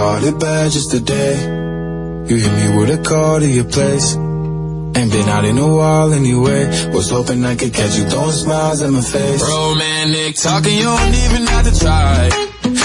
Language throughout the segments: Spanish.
caught it bad just today. You hit me with a call to your place. Ain't been out in a while anyway. Was hoping I could catch you throwing smiles in my face. Romantic talking, you don't even have to try.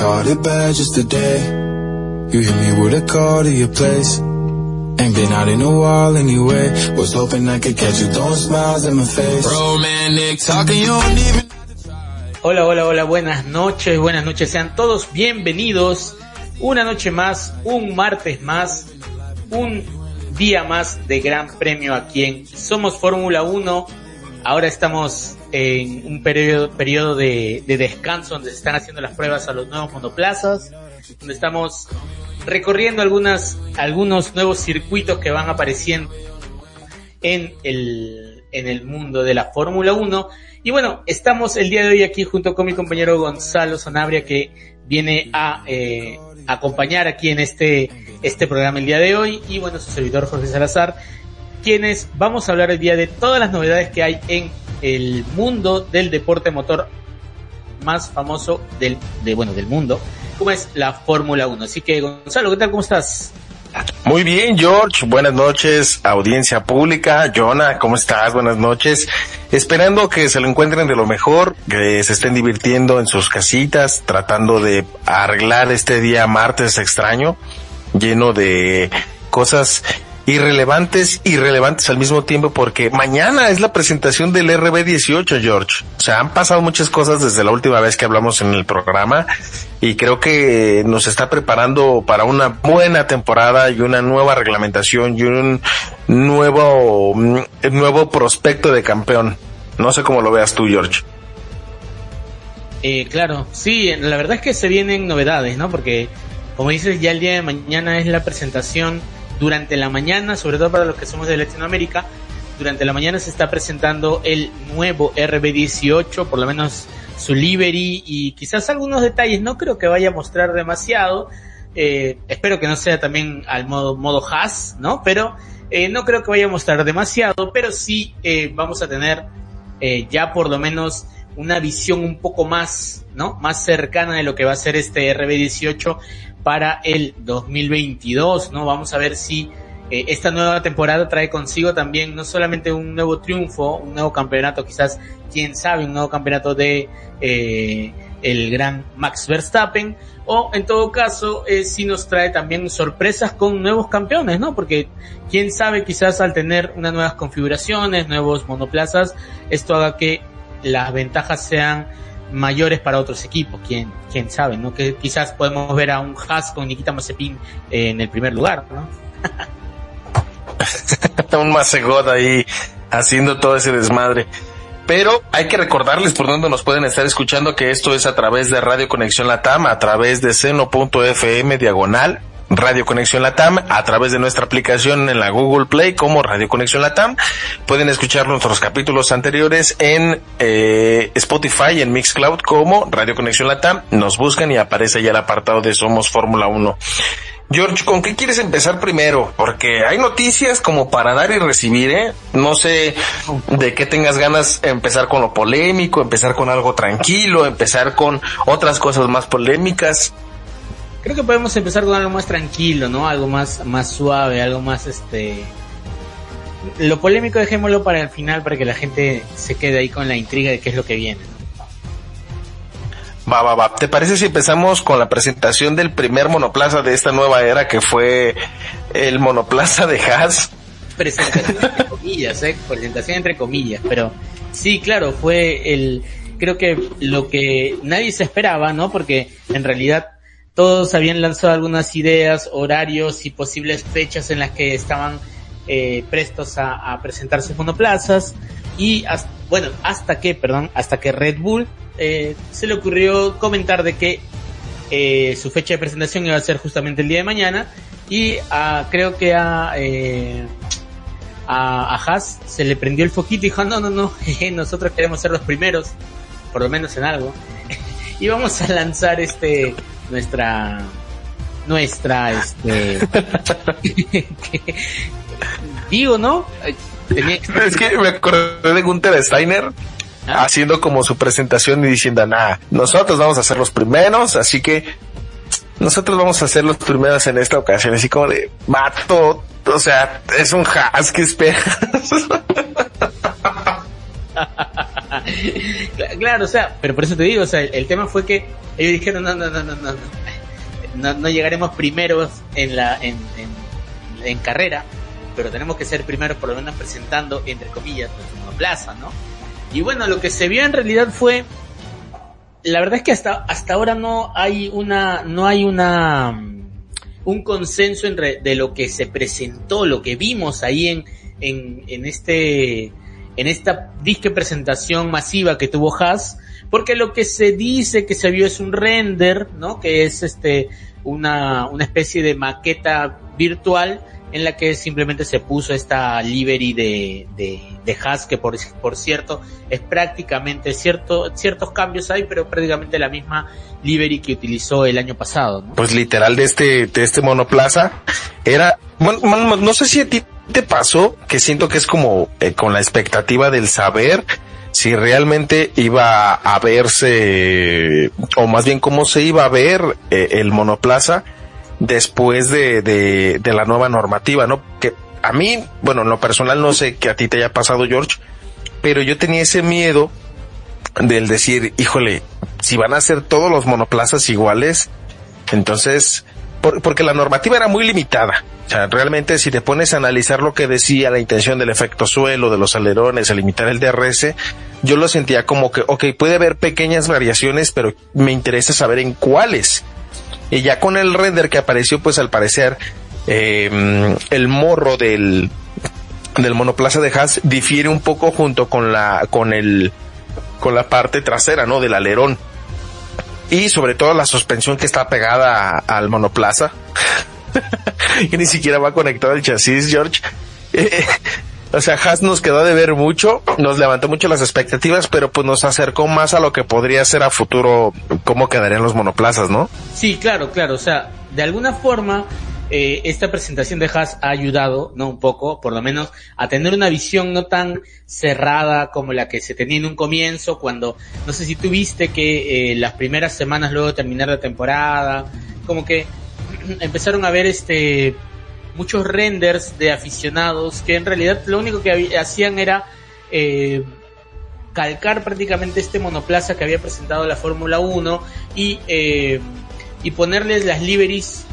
Caught it bad just today. You hit me with a call to your place. Ain't been out in a while anyway. Was hoping I could catch you throwing smiles in my face. Romantic talking, you don't even Hola, hola, hola, buenas noches, buenas noches. Sean todos bienvenidos. Una noche más, un martes más, un día más de Gran Premio aquí en Somos Fórmula 1. Ahora estamos en un periodo, periodo de, de descanso donde se están haciendo las pruebas a los nuevos monoplazas, donde estamos recorriendo algunas, algunos nuevos circuitos que van apareciendo en el, en el mundo de la Fórmula 1. Y bueno, estamos el día de hoy aquí junto con mi compañero Gonzalo Sanabria que viene a eh, acompañar aquí en este, este programa el día de hoy. Y bueno, su servidor Jorge Salazar, quienes vamos a hablar el día de todas las novedades que hay en el mundo del deporte motor más famoso del, de, bueno, del mundo, como es la Fórmula 1. Así que Gonzalo, ¿qué tal? ¿Cómo estás? Muy bien, George. Buenas noches, audiencia pública. Jonah, ¿cómo estás? Buenas noches. Esperando que se lo encuentren de lo mejor, que se estén divirtiendo en sus casitas, tratando de arreglar este día martes extraño, lleno de cosas irrelevantes, irrelevantes al mismo tiempo, porque mañana es la presentación del RB18, George. O sea, han pasado muchas cosas desde la última vez que hablamos en el programa y creo que nos está preparando para una buena temporada y una nueva reglamentación y un nuevo, nuevo prospecto de campeón. No sé cómo lo veas tú, George. Eh, claro, sí, la verdad es que se vienen novedades, ¿no? Porque, como dices, ya el día de mañana es la presentación durante la mañana, sobre todo para los que somos de Latinoamérica, durante la mañana se está presentando el nuevo RB18, por lo menos su livery y quizás algunos detalles. No creo que vaya a mostrar demasiado. Eh, espero que no sea también al modo, modo Haas, ¿no? Pero eh, no creo que vaya a mostrar demasiado, pero sí eh, vamos a tener eh, ya por lo menos una visión un poco más, ¿no? Más cercana de lo que va a ser este RB18 para el 2022, ¿no? Vamos a ver si eh, esta nueva temporada trae consigo también no solamente un nuevo triunfo, un nuevo campeonato, quizás, quién sabe, un nuevo campeonato de eh, el gran Max Verstappen, o en todo caso, eh, si nos trae también sorpresas con nuevos campeones, ¿no? Porque quién sabe, quizás al tener unas nuevas configuraciones, nuevos monoplazas, esto haga que las ventajas sean mayores para otros equipos, quién, quién sabe, ¿no? Que quizás podemos ver a un Haas con Nikita Mazepin en el primer lugar, ¿no? un Macegot ahí haciendo todo ese desmadre. Pero hay que recordarles por dónde nos pueden estar escuchando que esto es a través de Radio Conexión Latam, a través de seno.fm diagonal Radio Conexión Latam a través de nuestra aplicación en la Google Play como Radio Conexión Latam. Pueden escuchar nuestros capítulos anteriores en eh, Spotify, en Mixcloud como Radio Conexión Latam. Nos buscan y aparece ya el apartado de Somos Fórmula 1. George, ¿con qué quieres empezar primero? Porque hay noticias como para dar y recibir, ¿eh? No sé de qué tengas ganas empezar con lo polémico, empezar con algo tranquilo, empezar con otras cosas más polémicas. Creo que podemos empezar con algo más tranquilo, ¿no? Algo más, más suave, algo más este... Lo polémico dejémoslo para el final para que la gente se quede ahí con la intriga de qué es lo que viene. ¿no? Va, va, va. ¿Te parece si empezamos con la presentación del primer monoplaza de esta nueva era que fue el monoplaza de Haas? Presentación entre comillas, ¿eh? Presentación entre comillas, pero sí, claro, fue el... Creo que lo que nadie se esperaba, ¿no? Porque en realidad todos habían lanzado algunas ideas, horarios y posibles fechas en las que estaban eh, prestos a, a, presentarse monoplazas y hasta, bueno, hasta que, perdón, hasta que Red Bull eh, se le ocurrió comentar de que eh, su fecha de presentación iba a ser justamente el día de mañana Y a, creo que a, a, a Haas se le prendió el foquito y dijo, no, no, no, nosotros queremos ser los primeros, por lo menos en algo. y vamos a lanzar este, nuestra, nuestra, este, digo, ¿no? Es que me acordé de Gunther Steiner ¿Ah? haciendo como su presentación y diciendo, nada, nosotros vamos a ser los primeros, así que nosotros vamos a ser los primeros en esta ocasión, así como de, mato, o sea, es un has que esperas. claro, o sea, pero por eso te digo, o sea, el, tema fue que ellos dijeron, no, no, no, no, no, no, no llegaremos primeros en la, en, en, en carrera, pero tenemos que ser primeros por lo menos presentando, entre comillas, nuestra plaza, ¿no? Y bueno, lo que se vio en realidad fue, la verdad es que hasta, hasta ahora no hay una, no hay una, un consenso entre, de lo que se presentó, lo que vimos ahí en, en, en este, en esta disque presentación masiva que tuvo Haas, porque lo que se dice que se vio es un render, ¿no? Que es este, una, una especie de maqueta virtual en la que simplemente se puso esta livery de, de, de Haas, que por, por cierto es prácticamente cierto, ciertos cambios hay, pero prácticamente la misma livery que utilizó el año pasado. ¿no? Pues literal de este, de este monoplaza era, bueno, no sé si a ti te pasó, que siento que es como eh, con la expectativa del saber si realmente iba a verse, o más bien cómo se iba a ver eh, el monoplaza después de, de, de la nueva normativa, ¿no? Que a mí, bueno, en lo personal no sé que a ti te haya pasado, George, pero yo tenía ese miedo del decir, híjole, si van a ser todos los monoplazas iguales, entonces, porque la normativa era muy limitada. O sea, realmente si te pones a analizar lo que decía la intención del efecto suelo, de los alerones, a limitar el DRS, yo lo sentía como que, ok, puede haber pequeñas variaciones, pero me interesa saber en cuáles. Y ya con el render que apareció, pues al parecer, eh, el morro del, del monoplaza de Haas difiere un poco junto con la, con el, con la parte trasera, ¿no? Del alerón. Y sobre todo la suspensión que está pegada al monoplaza. que ni siquiera va conectado al chasis, George. O sea, Haas nos quedó de ver mucho, nos levantó mucho las expectativas, pero pues nos acercó más a lo que podría ser a futuro cómo quedarían los monoplazas, ¿no? Sí, claro, claro. O sea, de alguna forma, eh, esta presentación de Haas ha ayudado, ¿no? Un poco, por lo menos, a tener una visión no tan cerrada como la que se tenía en un comienzo, cuando, no sé si tú viste que eh, las primeras semanas luego de terminar la temporada, como que empezaron a ver este muchos renders de aficionados que en realidad lo único que hacían era eh, calcar prácticamente este monoplaza que había presentado la Fórmula 1 y, eh, y ponerles las liveries,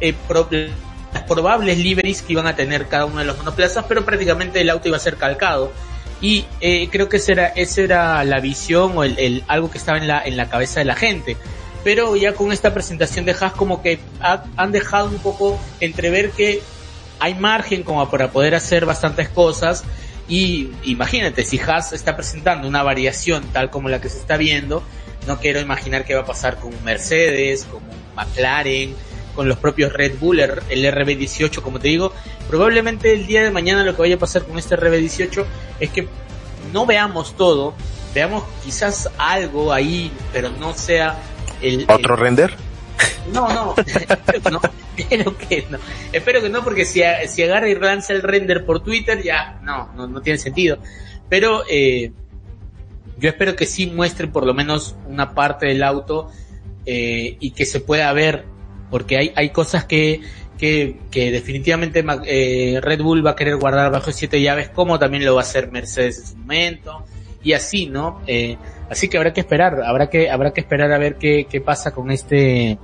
eh, las probables liveries que iban a tener cada uno de los monoplazas, pero prácticamente el auto iba a ser calcado. Y eh, creo que esa era, esa era la visión o el, el, algo que estaba en la, en la cabeza de la gente pero ya con esta presentación de Haas como que ha, han dejado un poco entrever que hay margen como para poder hacer bastantes cosas y imagínate si Haas está presentando una variación tal como la que se está viendo no quiero imaginar qué va a pasar con Mercedes con McLaren con los propios Red Bull el RB18 como te digo probablemente el día de mañana lo que vaya a pasar con este RB18 es que no veamos todo veamos quizás algo ahí pero no sea el, ¿Otro render? No, no, no, espero que no. Espero que no, porque si, si agarra y lanza el render por Twitter, ya, no, no, no tiene sentido. Pero eh, yo espero que sí muestre por lo menos una parte del auto eh, y que se pueda ver, porque hay, hay cosas que, que, que definitivamente eh, Red Bull va a querer guardar bajo siete llaves, como también lo va a hacer Mercedes en su momento, y así, ¿no? Eh, Así que habrá que esperar, habrá que, habrá que esperar a ver qué, qué pasa con este,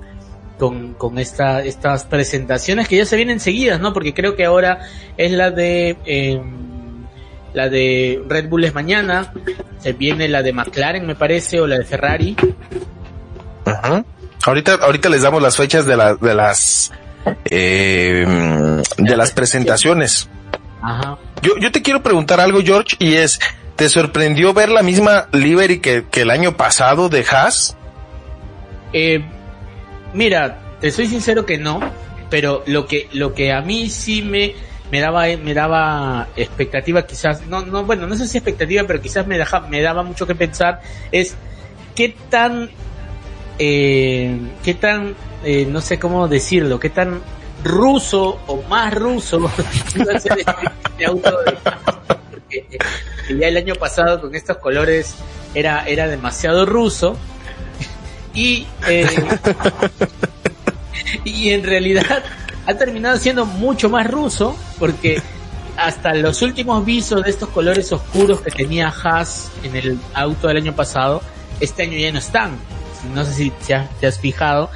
con, con esta, estas presentaciones que ya se vienen seguidas, ¿no? Porque creo que ahora es la de, eh, la de Red Bull es mañana, se viene la de McLaren, me parece, o la de Ferrari. Ajá. Ahorita, ahorita les damos las fechas de, la, de las, eh, de las presentaciones. Ajá. Yo, yo te quiero preguntar algo, George, y es, ¿Te sorprendió ver la misma livery que, que el año pasado de Haas? Eh, mira, te soy sincero que no, pero lo que, lo que a mí sí me, me daba, me daba expectativa quizás, no, no, bueno, no sé si expectativa, pero quizás me, deja, me daba mucho que pensar, es qué tan, eh, qué tan, eh, no sé cómo decirlo, qué tan ruso o más ruso iba auto porque ya el año pasado con estos colores era, era demasiado ruso y eh, y en realidad ha terminado siendo mucho más ruso porque hasta los últimos visos de estos colores oscuros que tenía Haas en el auto del año pasado, este año ya no están. No sé si te has, fijado.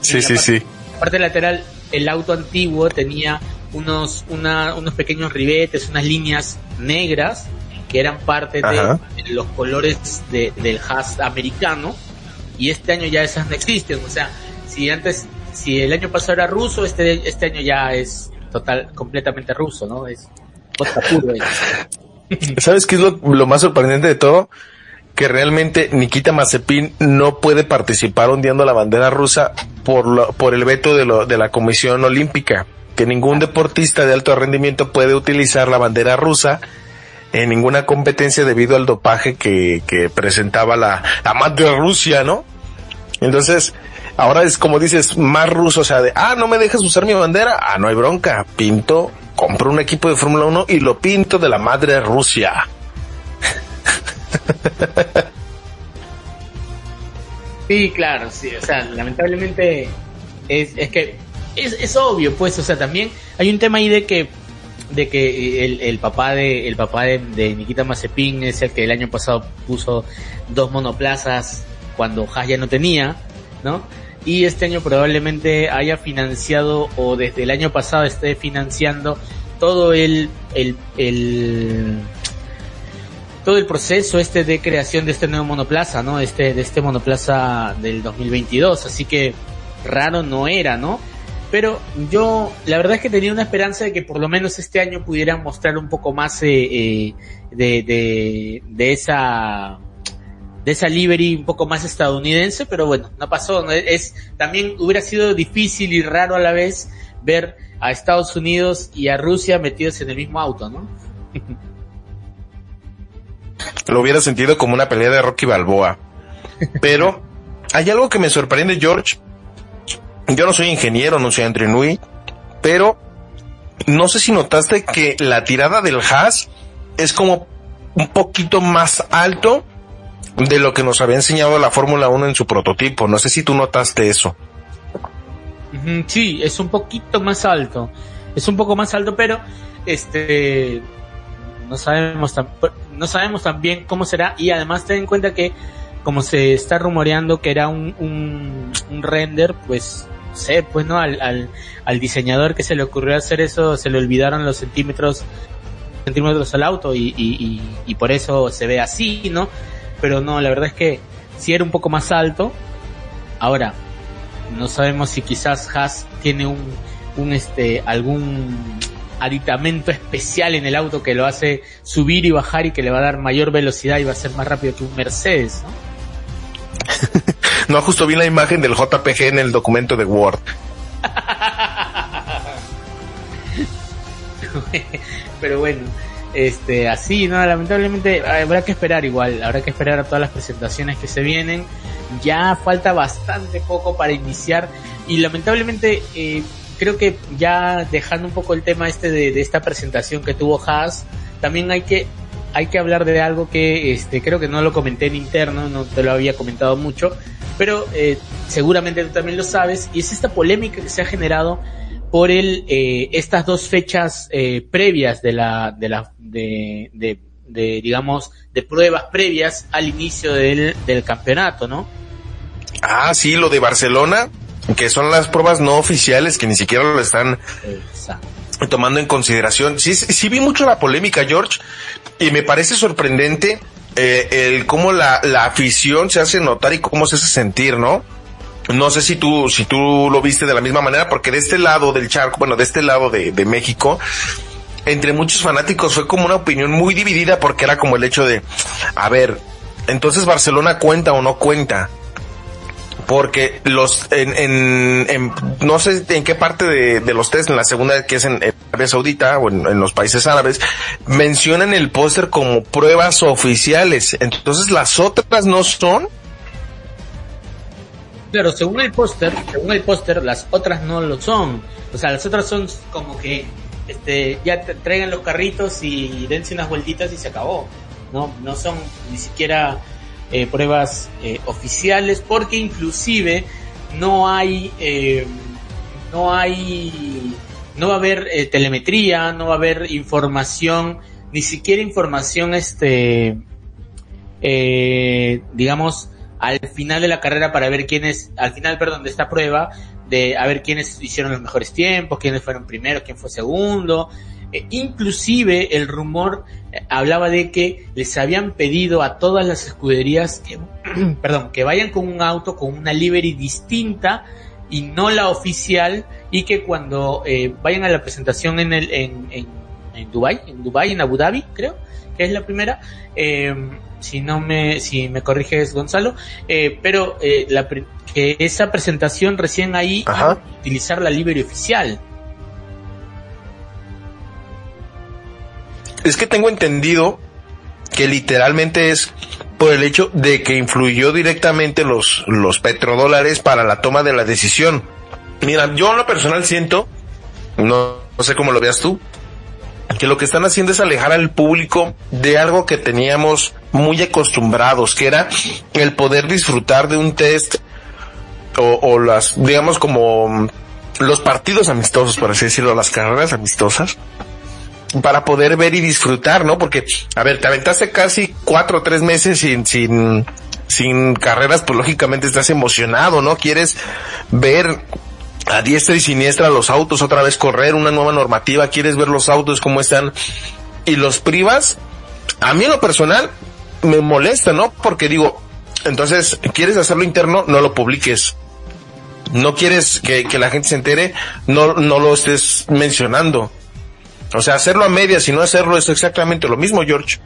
Sí, sí, sí. La parte lateral, el auto antiguo tenía unos, una, unos pequeños ribetes, unas líneas negras que eran parte de los colores de, del Haas americano y este año ya esas no existen. O sea, si antes si el año pasado era ruso, este, este año ya es total, completamente ruso, ¿no? Es puro. ¿Sabes qué es lo, más sorprendente de todo? Que realmente Nikita Mazepin no puede participar ondeando la bandera rusa por, por el veto de, lo, de la Comisión Olímpica. Que ningún deportista de alto rendimiento puede utilizar la bandera rusa en ninguna competencia debido al dopaje que, que presentaba la, la madre Rusia, ¿no? Entonces, Ahora es como dices, más ruso, o sea, de, ah, no me dejas usar mi bandera, ah, no hay bronca, pinto, compro un equipo de Fórmula 1 y lo pinto de la madre Rusia. Sí, claro, sí, o sea, lamentablemente es, es que es, es obvio, pues, o sea, también hay un tema ahí de que de que el, papá de el papá de, de, Nikita Mazepin es el que el año pasado puso dos monoplazas cuando Haas ya no tenía, ¿no? y este año probablemente haya financiado o desde el año pasado esté financiando todo el, el, el todo el proceso este de creación de este nuevo monoplaza, ¿no? Este, de este monoplaza del 2022, así que raro no era, ¿no? Pero yo, la verdad es que tenía una esperanza de que por lo menos este año pudieran mostrar un poco más eh, eh de, de, de esa de esa livery un poco más estadounidense, pero bueno, no pasó. Es, también hubiera sido difícil y raro a la vez ver a Estados Unidos y a Rusia metidos en el mismo auto, ¿no? Lo hubiera sentido como una pelea de Rocky Balboa. Pero hay algo que me sorprende, George. Yo no soy ingeniero, no soy Andrew Nui, pero no sé si notaste que la tirada del Haas es como un poquito más alto de lo que nos había enseñado la Fórmula 1 en su prototipo. No sé si tú notaste eso. Sí, es un poquito más alto. Es un poco más alto, pero este no sabemos tan, no sabemos también cómo será y además ten en cuenta que como se está rumoreando que era un, un, render, pues sé, pues no, al, al, al, diseñador que se le ocurrió hacer eso, se le olvidaron los centímetros centímetros al auto y, y, y por eso se ve así, ¿no? pero no, la verdad es que si era un poco más alto. Ahora, no sabemos si quizás Haas tiene un, un este, algún aditamento especial en el auto que lo hace subir y bajar y que le va a dar mayor velocidad y va a ser más rápido que un Mercedes, ¿no? no, justo vi la imagen del JPG en el documento de Word. Pero bueno, este, así, ¿no? Lamentablemente habrá que esperar igual, habrá que esperar a todas las presentaciones que se vienen. Ya falta bastante poco para iniciar y lamentablemente eh, creo que ya dejando un poco el tema este de, esta presentación que tuvo Haas, también hay que hay que hablar de algo que este creo que no lo comenté en interno, no te lo había comentado mucho, pero eh, seguramente tú también lo sabes y es esta polémica que se ha generado por el eh, estas dos fechas eh, previas de la de la de, de, de, digamos de pruebas previas al inicio del, del campeonato, ¿no? Ah, sí, lo de Barcelona, que son las pruebas no oficiales que ni siquiera lo están tomando en consideración. Sí, sí vi mucho la polémica, George, y me parece sorprendente eh, el cómo la, la afición se hace notar y cómo se hace sentir, ¿no? No sé si tú, si tú lo viste de la misma manera, porque de este lado del charco, bueno, de este lado de, de México, entre muchos fanáticos fue como una opinión muy dividida porque era como el hecho de, a ver, entonces Barcelona cuenta o no cuenta. Porque los en, en, no sé en qué parte de, los test en la segunda que es en, Arabia Saudita o en, los países árabes mencionan el póster como pruebas oficiales. Entonces las otras no son. Claro según el póster según el póster las otras no lo son. O sea las otras son como que este ya te traigan los carritos y dense unas vueltitas y se acabó. No no son ni siquiera eh, pruebas eh, oficiales porque inclusive no hay eh, no hay no va a haber telemetría no va a haber información ni siquiera información este digamos al final de la carrera para ver quiénes al final perdón de esta prueba de a ver quiénes hicieron los mejores tiempos quiénes fueron primero quién fue segundo inclusive el rumor hablaba de que les habían pedido a todas las escuderías que, perdón, que vayan con un auto con una livery distinta y no la oficial y que cuando eh, vayan a la presentación en el en, en, en Dubai, en Dubai, en Abu Dhabi, creo que es la primera. Eh, si no me si me corriges Gonzalo, eh, pero eh, la, que esa presentación recién ahí utilizar la livery oficial. Es que tengo entendido que literalmente es por el hecho de que influyó directamente los, los petrodólares para la toma de la decisión. Mira, yo en lo personal siento, no, sé cómo lo veas tú, que lo que están haciendo es alejar al público de algo que teníamos muy acostumbrados, que era el poder disfrutar de un test o, o las, digamos como los partidos amistosos, por así decirlo, las carreras amistosas, para poder ver y disfrutar, ¿no? Porque, a ver, te aventaste casi cuatro o tres meses sin, sin, sin carreras, pues lógicamente estás emocionado, ¿no? Quieres ver a diestra y siniestra los autos otra vez correr, una nueva normativa, quieres ver los autos cómo están y los privas. A mí en lo personal me molesta, ¿no? Porque digo, entonces, ¿quieres hacerlo interno? No lo publiques. No quieres que, que la gente se entere, no, no lo estés mencionando. O sea, hacerlo a medias y no hacerlo es exactamente lo mismo, George.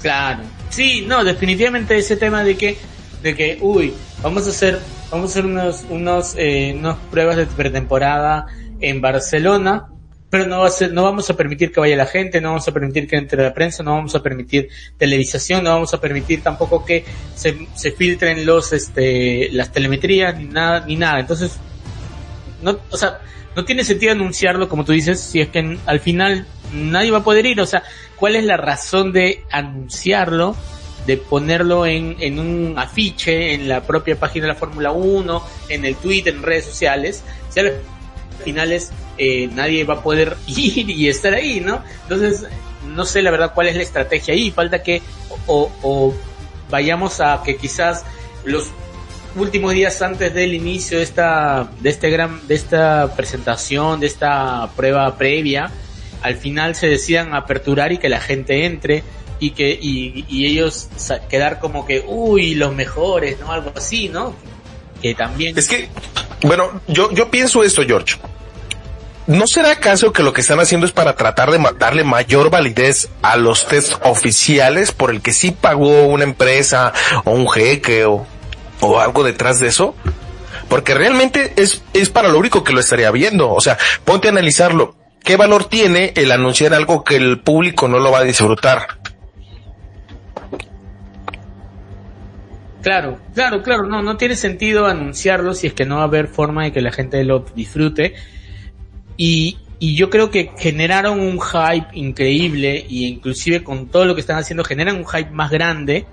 Claro. Sí, no, definitivamente ese tema de que, de que, uy, vamos a hacer, vamos a hacer unos, unos, eh, unas pruebas de pretemporada en Barcelona, pero no va a ser, no vamos a permitir que vaya la gente, no vamos a permitir que entre la prensa, no vamos a permitir televisación, no vamos a permitir tampoco que se, se filtren los, este, las telemetrías, ni nada, ni nada. Entonces, no, o sea, no tiene sentido anunciarlo, como tú dices, si es que al final nadie va a poder ir. O sea, ¿cuál es la razón de anunciarlo? de ponerlo en, en un afiche en la propia página de la Fórmula 1, en el Twitter, en redes sociales, si al final es, eh, nadie va a poder ir y estar ahí, ¿no? Entonces, no sé la verdad cuál es la estrategia ahí, falta que o, o vayamos a que quizás los últimos días antes del inicio de esta, de este gran, de esta presentación, de esta prueba previa, al final se decidan aperturar y que la gente entre y que, y, y ellos quedar como que, uy, los mejores, ¿no? Algo así, ¿no? Que también. Es que, bueno, yo, yo pienso esto, George. ¿No será acaso que lo que están haciendo es para tratar de darle mayor validez a los test oficiales por el que sí pagó una empresa o un jeque o o algo detrás de eso? Porque realmente es, es para lo único que lo estaría viendo. O sea, ponte a analizarlo. ¿Qué valor tiene el anunciar algo que el público no lo va a disfrutar? Claro, claro, claro, no, no tiene sentido anunciarlo si es que no va a haber forma de que la gente lo disfrute. Y, y yo creo que generaron un hype increíble y inclusive con todo lo que están haciendo generan un hype más grande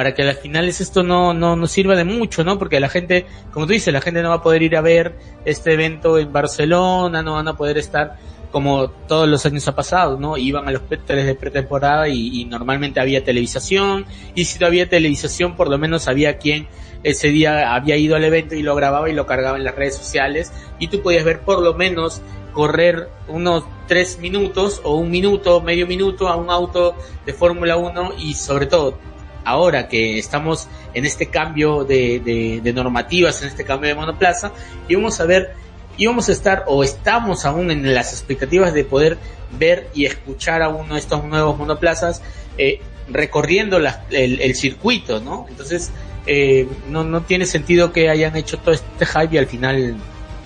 para que a las finales esto no, no, sirva de mucho, ¿no? Porque la gente, como tú dices, la gente no va a poder ir a ver este evento en Barcelona, no van a poder estar como todos los años ha pasado, ¿no? Iban a los tres de pretemporada y, y, normalmente había televisación, y si no había televisación, por lo menos había quien ese día había ido al evento y lo grababa y lo cargaba en las redes sociales, y tú podías ver por lo menos correr unos tres minutos o un minuto, medio minuto a un auto de Fórmula 1 y sobre todo ahora que estamos en este cambio de, de, normativas, en este cambio de monoplaza, íbamos a ver, íbamos a estar o estamos aún en las expectativas de poder ver y escuchar a uno de estos nuevos monoplazas eh, recorriendo el, el, circuito, ¿no? Entonces, eh, no, no tiene sentido que hayan hecho todo este hype y al final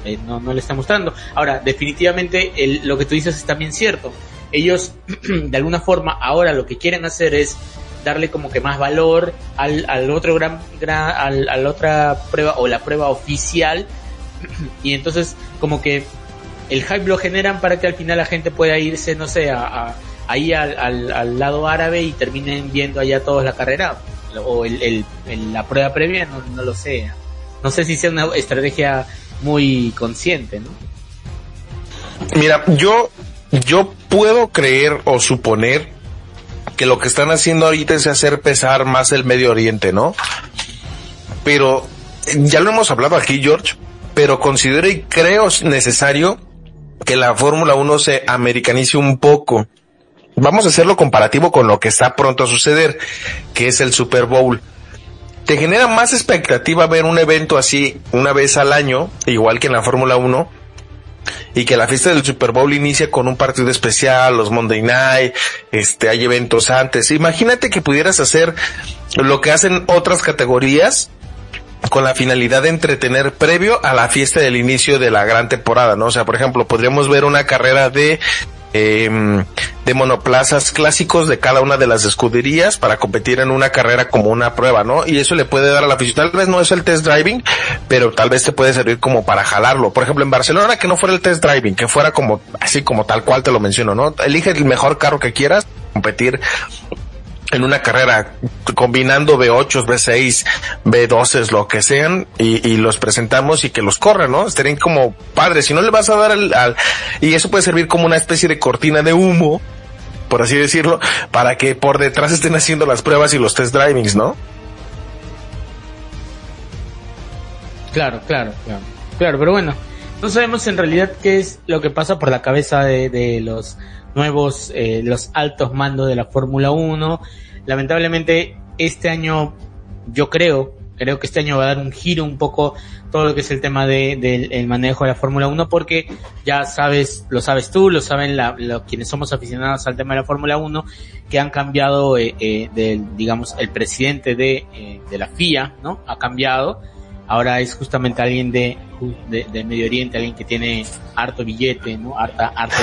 eh, no, no le está mostrando. Ahora, definitivamente lo que tú dices es también cierto. Ellos, de alguna forma, ahora lo que quieren hacer es darle como que más valor al, al otro gran, gran al, otra prueba o la prueba oficial y entonces como que el hype lo generan para que al final la gente pueda irse no sé a, ahí al, al, lado árabe y terminen viendo allá todos la carrera o el, el, la prueba previa no, no lo sé no sé si sea una estrategia muy consciente, ¿no? Mira, yo, yo puedo creer o suponer que lo que están haciendo ahorita es hacer pesar más el Medio Oriente, ¿no? Pero ya lo hemos hablado aquí, George, pero considero y creo necesario que la Fórmula 1 se americanice un poco. Vamos a hacerlo comparativo con lo que está pronto a suceder, que es el Super Bowl te genera más expectativa ver un evento así una vez al año, igual que en la Fórmula 1, y que la fiesta del Super Bowl inicia con un partido especial, los Monday Night, este, hay eventos antes. Imagínate que pudieras hacer lo que hacen otras categorías con la finalidad de entretener previo a la fiesta del inicio de la gran temporada, ¿no? O sea, por ejemplo, podríamos ver una carrera de eh, de monoplazas clásicos de cada una de las escuderías para competir en una carrera como una prueba, ¿no? Y eso le puede dar a la afición. Tal vez no es el test driving, pero tal vez te puede servir como para jalarlo. Por ejemplo, en Barcelona que no fuera el test driving, que fuera como así como tal cual te lo menciono, ¿no? Elige el mejor carro que quieras, competir en una carrera combinando B8, B6, B12, lo que sean, y, los presentamos y que los corran, ¿no? Estarían como padres. Si no le vas a dar al, y eso puede servir como una especie de cortina de humo, por así decirlo, para que por detrás estén haciendo las pruebas y los test drivings, ¿no? Claro, claro, claro. Claro, pero bueno, no sabemos en realidad qué es lo que pasa por la cabeza de, de los nuevos, eh, los altos mandos de la Fórmula 1. Lamentablemente, este año, yo creo, creo que este año va a dar un giro un poco todo lo que es el tema del de, manejo de la Fórmula 1 porque ya sabes, lo sabes tú, lo saben la, quienes somos aficionados al tema de la Fórmula 1 que han cambiado, eh, eh, digamos, el presidente de, eh, de la FIA, ¿no? Ha cambiado ahora es justamente alguien de, de, Medio Oriente, alguien que tiene harto billete, ¿no? Harta, harto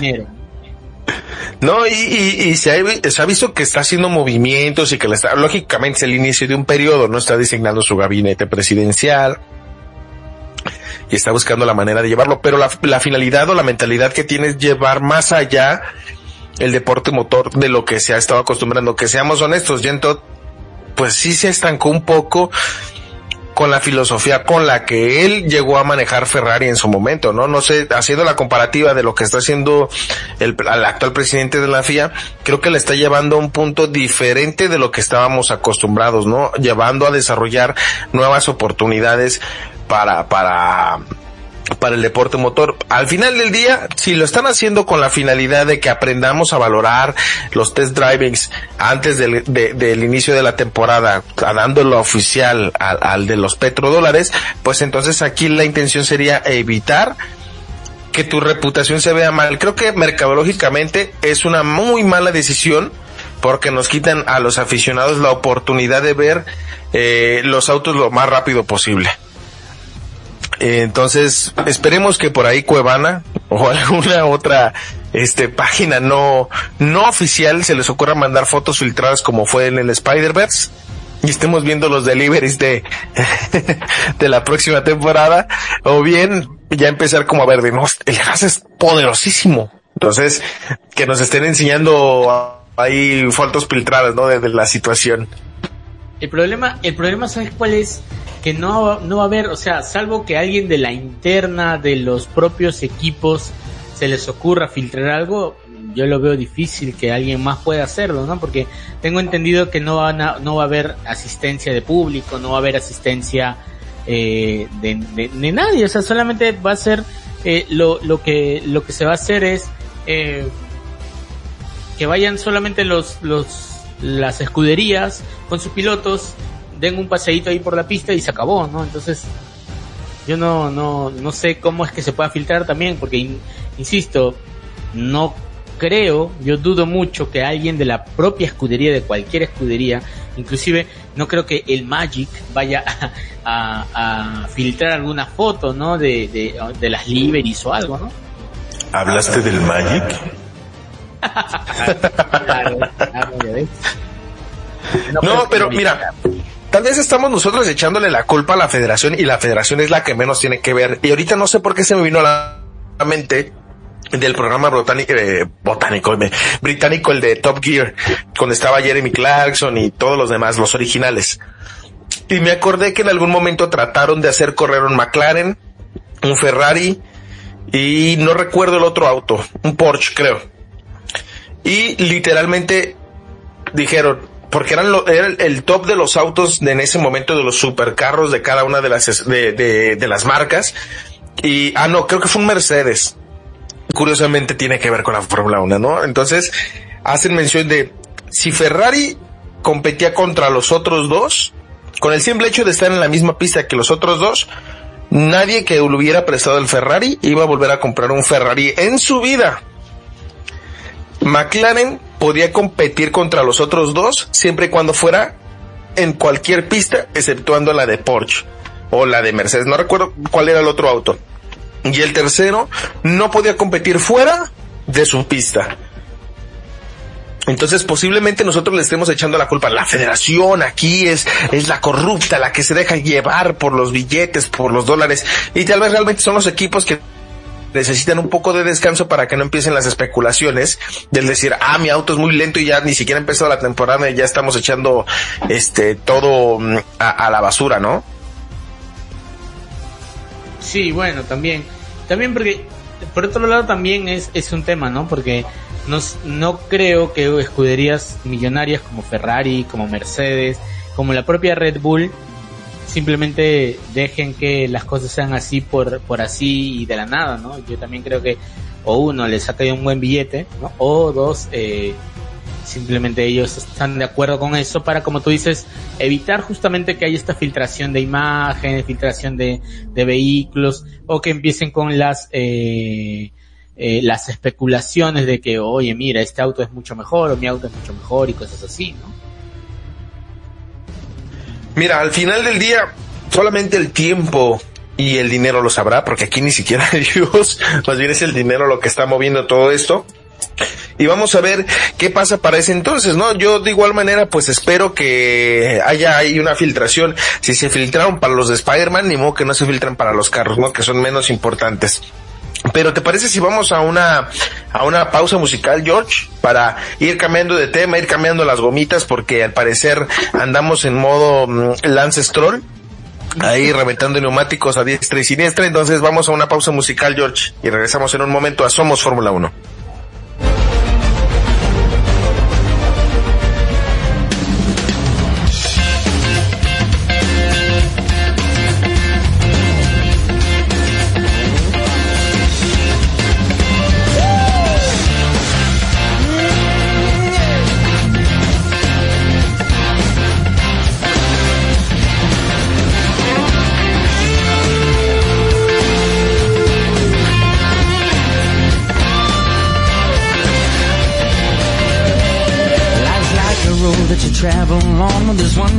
dinero. No, y, y, se, ha, se, ha, visto que está haciendo movimientos y que le está, lógicamente es el inicio de un periodo, no está designando su gabinete presidencial y está buscando la manera de llevarlo, pero la, la finalidad o la mentalidad que tiene es llevar más allá el deporte motor de lo que se ha estado acostumbrando. Que seamos honestos, Gento pues sí se estancó un poco con la filosofía con la que él llegó a manejar Ferrari en su momento, ¿no? No sé, haciendo la comparativa de lo que está haciendo el, actual presidente de la FIA, creo que le está llevando a un punto diferente de lo que estábamos acostumbrados, ¿no? Llevando a desarrollar nuevas oportunidades para, para, para el deporte motor. Al final del día, si lo están haciendo con la finalidad de que aprendamos a valorar los test drivings antes del, del inicio de la temporada, dándolo oficial al, al de los petrodólares, pues entonces aquí la intención sería evitar que tu reputación se vea mal. Creo que mercadológicamente es una muy mala decisión porque nos quitan a los aficionados la oportunidad de ver eh, los autos lo más rápido posible. Entonces, esperemos que por ahí Cuevana o alguna otra este página no no oficial se les ocurra mandar fotos filtradas como fue en el Spider-Verse y estemos viendo los deliveries de de la próxima temporada o bien ya empezar como a ver de no, el Haas es poderosísimo. Entonces, que nos estén enseñando ahí fotos filtradas, ¿no? de la situación. El problema, el problema, ¿sabes cuál es? Que no, no va a haber, o sea, salvo que alguien de la interna de los propios equipos se les ocurra filtrar algo, yo lo veo difícil que alguien más pueda hacerlo, ¿no? Porque tengo entendido que no van a, no va a haber asistencia de público, no va a haber asistencia eh, de, de, nadie, o sea, solamente va a ser eh, lo, lo que lo que se va a hacer es eh, que vayan solamente los los las escuderías con sus pilotos den un paseíto ahí por la pista y se acabó, ¿no? Entonces, yo no, no, no sé cómo es que se pueda filtrar también, porque, insisto, no creo, yo dudo mucho que alguien de la propia escudería, de cualquier escudería, inclusive no creo que el Magic vaya a, filtrar alguna foto, ¿no? De, de, de las liveries o algo, ¿no? ¿Hablaste del Magic? no, pero mira, tal vez estamos nosotros echándole la culpa a la federación y la federación es la que menos tiene que ver. Y ahorita no sé por qué se me vino a la mente del programa botánico, eh, botánico británico, el de Top Gear, cuando estaba Jeremy Clarkson y todos los demás, los originales. Y me acordé que en algún momento trataron de hacer correr un McLaren, un Ferrari y no recuerdo el otro auto, un Porsche creo. Y literalmente dijeron, porque eran era el top de los autos de en ese momento de los supercarros de cada una de las de, de, de las marcas. Y, ah, no, creo que fue un Mercedes curiosamente tiene que ver con la Fórmula 1, ¿no? Entonces, hacen mención de si Ferrari competía contra los otros dos, con el simple hecho de estar en la misma pista que los otros dos, nadie que le hubiera prestado el Ferrari iba a volver a comprar un Ferrari en su vida. McLaren podía competir contra los otros dos siempre y cuando fuera en cualquier pista, exceptuando la de Porsche o la de Mercedes. No recuerdo cuál era el otro auto y el tercero no podía competir fuera de su pista. Entonces posiblemente nosotros le estemos echando la culpa. La federación aquí es, es la corrupta, la que se deja llevar por los billetes, por los dólares. Y tal vez realmente son los equipos que necesitan un poco de descanso para que no empiecen las especulaciones del decir, ah, mi auto es muy lento y ya ni siquiera ha empezado la temporada y ya estamos echando este todo mm, a la basura, ¿no? Sí, bueno, también. También porque, por otro lado también es, es un tema, ¿no? Porque no, no creo que escuderías millonarias como Ferrari, como Mercedes, como la propia Red Bull, simplemente dejen que las cosas sean así por, por así y de la nada, ¿no? Yo también creo que o uno les saca un buen billete, ¿no? O dos, eh, simplemente ellos están de acuerdo con eso para, como tú dices, evitar justamente que haya esta filtración de imágenes, filtración de, de vehículos, o que empiecen con las, eh, eh, las especulaciones de que, oye, mira, este auto es mucho mejor, o mi auto es mucho mejor, y cosas así, ¿no? Mira, al final del día, solamente el tiempo y el dinero lo sabrá, porque aquí ni siquiera Dios, más bien es el dinero lo que está moviendo todo esto y vamos a ver qué pasa para ese entonces, ¿no? Yo de igual manera pues espero que haya ahí una filtración. Si se filtraron para los de Spider-Man, ni modo que no se filtran para los carros, ¿no? Que son menos importantes. Pero ¿te parece si vamos a una, a una pausa musical, George? Para ir cambiando de tema, ir cambiando las gomitas, porque al parecer andamos en modo mm, Lance Stroll. Ahí reventando neumáticos a diestra y siniestra. Entonces vamos a una pausa musical, George. Y regresamos en un momento a Somos Fórmula 1.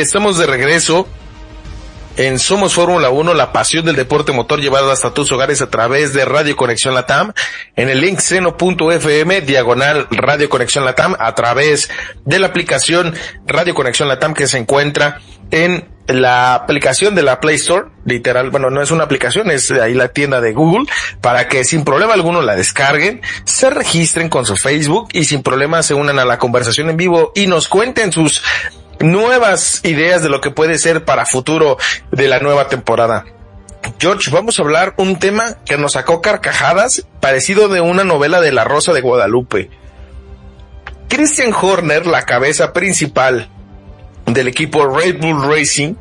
Estamos de regreso en Somos Fórmula 1, la pasión del deporte motor llevada hasta tus hogares a través de Radio Conexión Latam, en el link seno.fm, diagonal Radio Conexión Latam, a través de la aplicación Radio Conexión Latam que se encuentra en la aplicación de la Play Store, literal, bueno, no es una aplicación, es ahí la tienda de Google, para que sin problema alguno la descarguen, se registren con su Facebook y sin problema se unan a la conversación en vivo y nos cuenten sus nuevas ideas de lo que puede ser para futuro de la nueva temporada. George, vamos a hablar un tema que nos sacó carcajadas, parecido de una novela de La Rosa de Guadalupe. Christian Horner, la cabeza principal del equipo Red Bull Racing,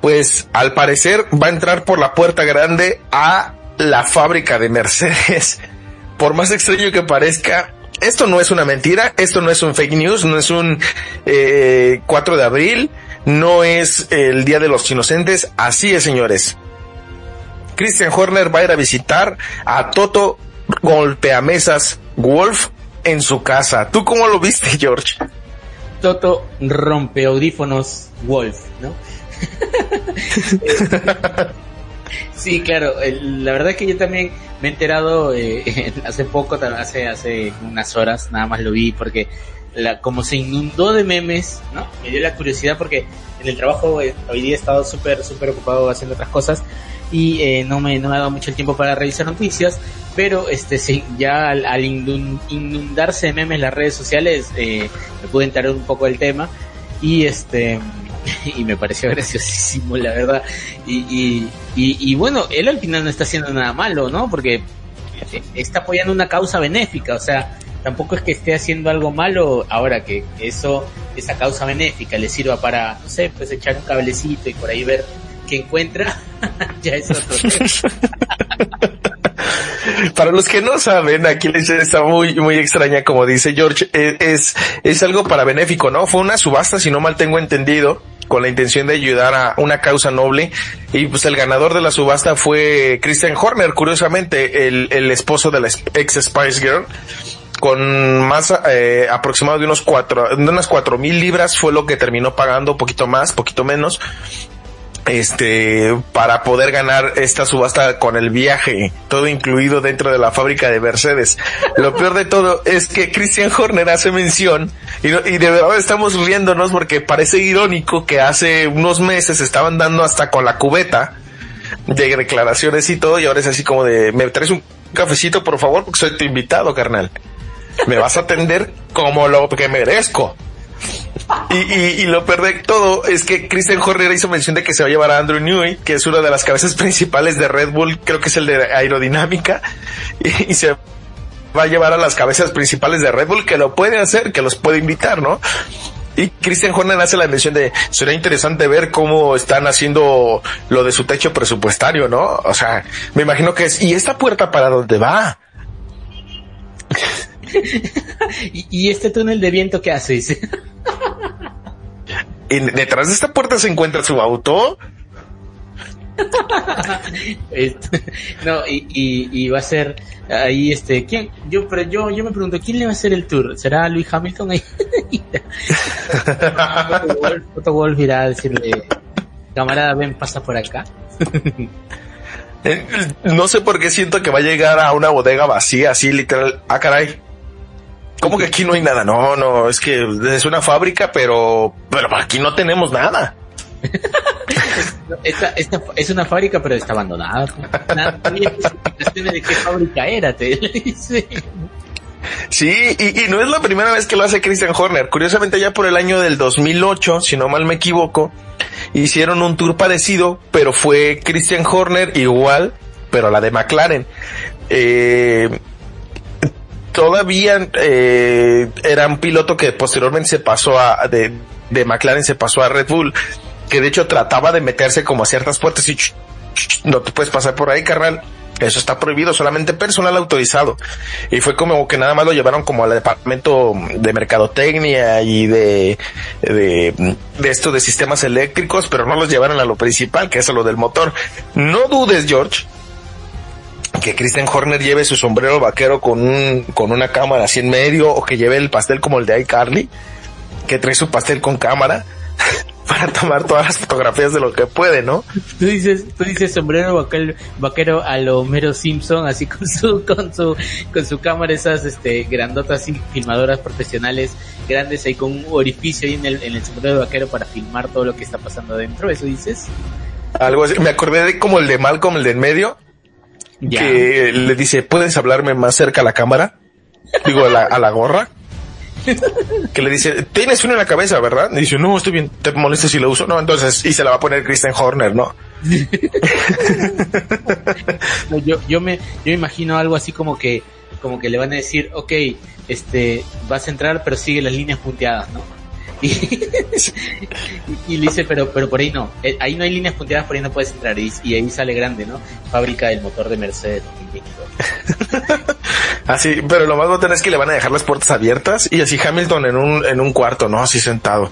pues al parecer va a entrar por la puerta grande a la fábrica de Mercedes. Por más extraño que parezca, esto no es una mentira, esto no es un fake news, no es un eh, 4 de abril, no es el Día de los Inocentes, así es señores. Christian Horner va a ir a visitar a Toto Golpeamesas Wolf en su casa. ¿Tú cómo lo viste, George? Toto rompe audífonos Wolf, ¿no? sí, claro, la verdad es que yo también me he enterado eh, hace poco, hace, unas horas, nada más lo vi porque como se inundó de memes. Me dio la curiosidad porque en el trabajo eh, hoy día he estado súper, súper ocupado haciendo otras cosas y eh, no, me, no me ha dado mucho tiempo para revisar noticias, pero este sí, ya al, inundarse de memes las redes sociales eh, me pude enterar un poco del tema y este y me pareció graciosísimo la verdad y, y, y, y bueno él al final no está haciendo nada malo no porque está apoyando una causa benéfica o sea tampoco es que esté haciendo algo malo ahora que eso esa causa benéfica le sirva para no sé pues echar un cablecito y por ahí ver qué encuentra ya es otro tema. Para los que no saben, aquí la está muy, muy extraña, como dice George, eh, es, es algo para benéfico, ¿no? Fue una subasta, si no mal tengo entendido, con la intención de ayudar a una causa noble. Y pues el ganador de la subasta fue Christian Horner, curiosamente, el, el esposo de la ex Spice Girl. con más eh, aproximado de unos cuatro, de unas cuatro mil libras fue lo que terminó pagando, poquito más, poquito menos, este, para poder ganar esta subasta con el viaje, todo incluido dentro de la fábrica de Mercedes. Lo peor de todo es que Christian Horner hace mención y, y de verdad estamos riéndonos porque parece irónico que hace unos meses estaban dando hasta con la cubeta de declaraciones y todo y ahora es así como de, me traes un cafecito por favor porque soy tu invitado, carnal. Me vas a atender como lo que merezco. Y, y, y, lo peor de todo es que Christian Horner hizo mención de que se va a llevar a Andrew Newey, que es una de las cabezas principales de Red Bull, creo que es el de aerodinámica, y, y, se va a llevar a las cabezas principales de Red Bull, que lo puede hacer, que los puede invitar, ¿no? Y Christian Horner hace la mención de, sería interesante ver cómo están haciendo lo de su techo presupuestario, ¿no? O sea, me imagino que es, ¿y esta puerta para dónde va? ¿Y, ¿Y, este túnel de viento qué haces? ¿Y detrás de esta puerta se encuentra su auto? este, no, y, y, y, va a ser ahí este, ¿quién? Yo, pero yo, yo me pregunto, ¿quién le va a hacer el tour? ¿Será Luis Hamilton ahí? Foto Wolf irá a decirle, camarada, ven, pasa por acá. no sé por qué siento que va a llegar a una bodega vacía, así literal. Ah, caray. ¿Cómo que aquí no hay nada? No, no, es que es una fábrica, pero, pero aquí no tenemos nada. esta, esta, es una fábrica, pero está abandonada. Nadie de qué fábrica era, te dice. Sí, y, y, no es la primera vez que lo hace Christian Horner. Curiosamente ya por el año del 2008, si no mal me equivoco, hicieron un tour parecido, pero fue Christian Horner igual, pero la de McLaren. Eh, todavía eh, era un piloto que posteriormente se pasó a, de, de McLaren se pasó a Red Bull, que de hecho trataba de meterse como a ciertas puertas y ch, no te puedes pasar por ahí, carnal. Eso está prohibido, solamente personal autorizado. Y fue como que nada más lo llevaron como al departamento de mercadotecnia y de, de, de esto de sistemas eléctricos, pero no los llevaron a lo principal, que es a lo del motor. No dudes, George, que Christian Horner lleve su sombrero vaquero con un, con una cámara así en medio, o que lleve el pastel como el de iCarly, que trae su pastel con cámara para tomar todas las fotografías de lo que puede, ¿no? Tú dices, tú dices sombrero vaquero, vaquero a lo Homero Simpson, así con su, con su, con su cámara, esas, este, grandotas filmadoras profesionales, grandes ahí con un orificio ahí en el, en el sombrero vaquero para filmar todo lo que está pasando adentro, ¿eso dices? Algo así, me acordé de como el de Malcolm, el de en medio, que le dice, ¿puedes hablarme más cerca a la cámara? Digo, a la, a la gorra. que le dice, tienes uno en la cabeza, ¿verdad? Y dice, no, estoy bien, ¿te molesta si lo uso? No, entonces, y se la va a poner Christian Horner, ¿no? no yo, yo me, yo imagino algo así como que, como que le van a decir, ok, este, vas a entrar, pero sigue las líneas punteadas, ¿no? Y, y, le dice, pero, pero por ahí no, eh, ahí no hay líneas punteadas, por ahí no puedes entrar. Y, y ahí sale grande, ¿no? Fábrica del motor de Mercedes 2022. así, pero lo más botón es que le van a dejar las puertas abiertas y así Hamilton en un, en un cuarto, ¿no? Así sentado.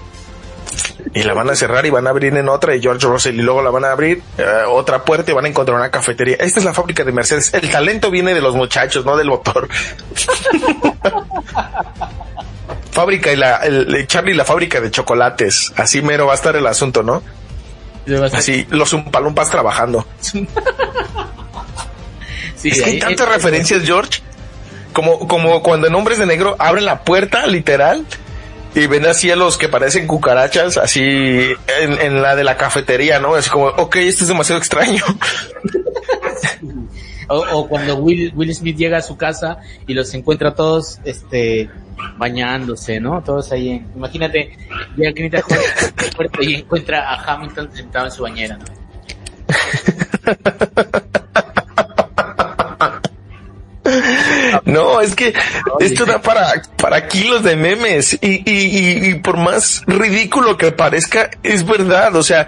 Y la van a cerrar y van a abrir en otra y George Russell y luego la van a abrir eh, otra puerta y van a encontrar una cafetería. Esta es la fábrica de Mercedes. El talento viene de los muchachos, no del motor. fábrica y la, el, Charlie la fábrica de chocolates. Así mero va a estar el asunto, ¿no? Así, los umpalumpas trabajando. sí, es que hay tantas referencias, George. Como, como cuando en Hombres de Negro abren la puerta, literal, y ven así a los que parecen cucarachas, así en, en la de la cafetería, ¿no? Así como, ok, esto es demasiado extraño. o, o, cuando Will, Will Smith llega a su casa y los encuentra todos, este, bañándose, ¿no? Todos ahí en, imagínate, llega Kenita y encuentra a Hamilton sentado en su bañera, ¿no? No, es que esto da para, para kilos de memes y, y, y por más ridículo que parezca, es verdad. O sea,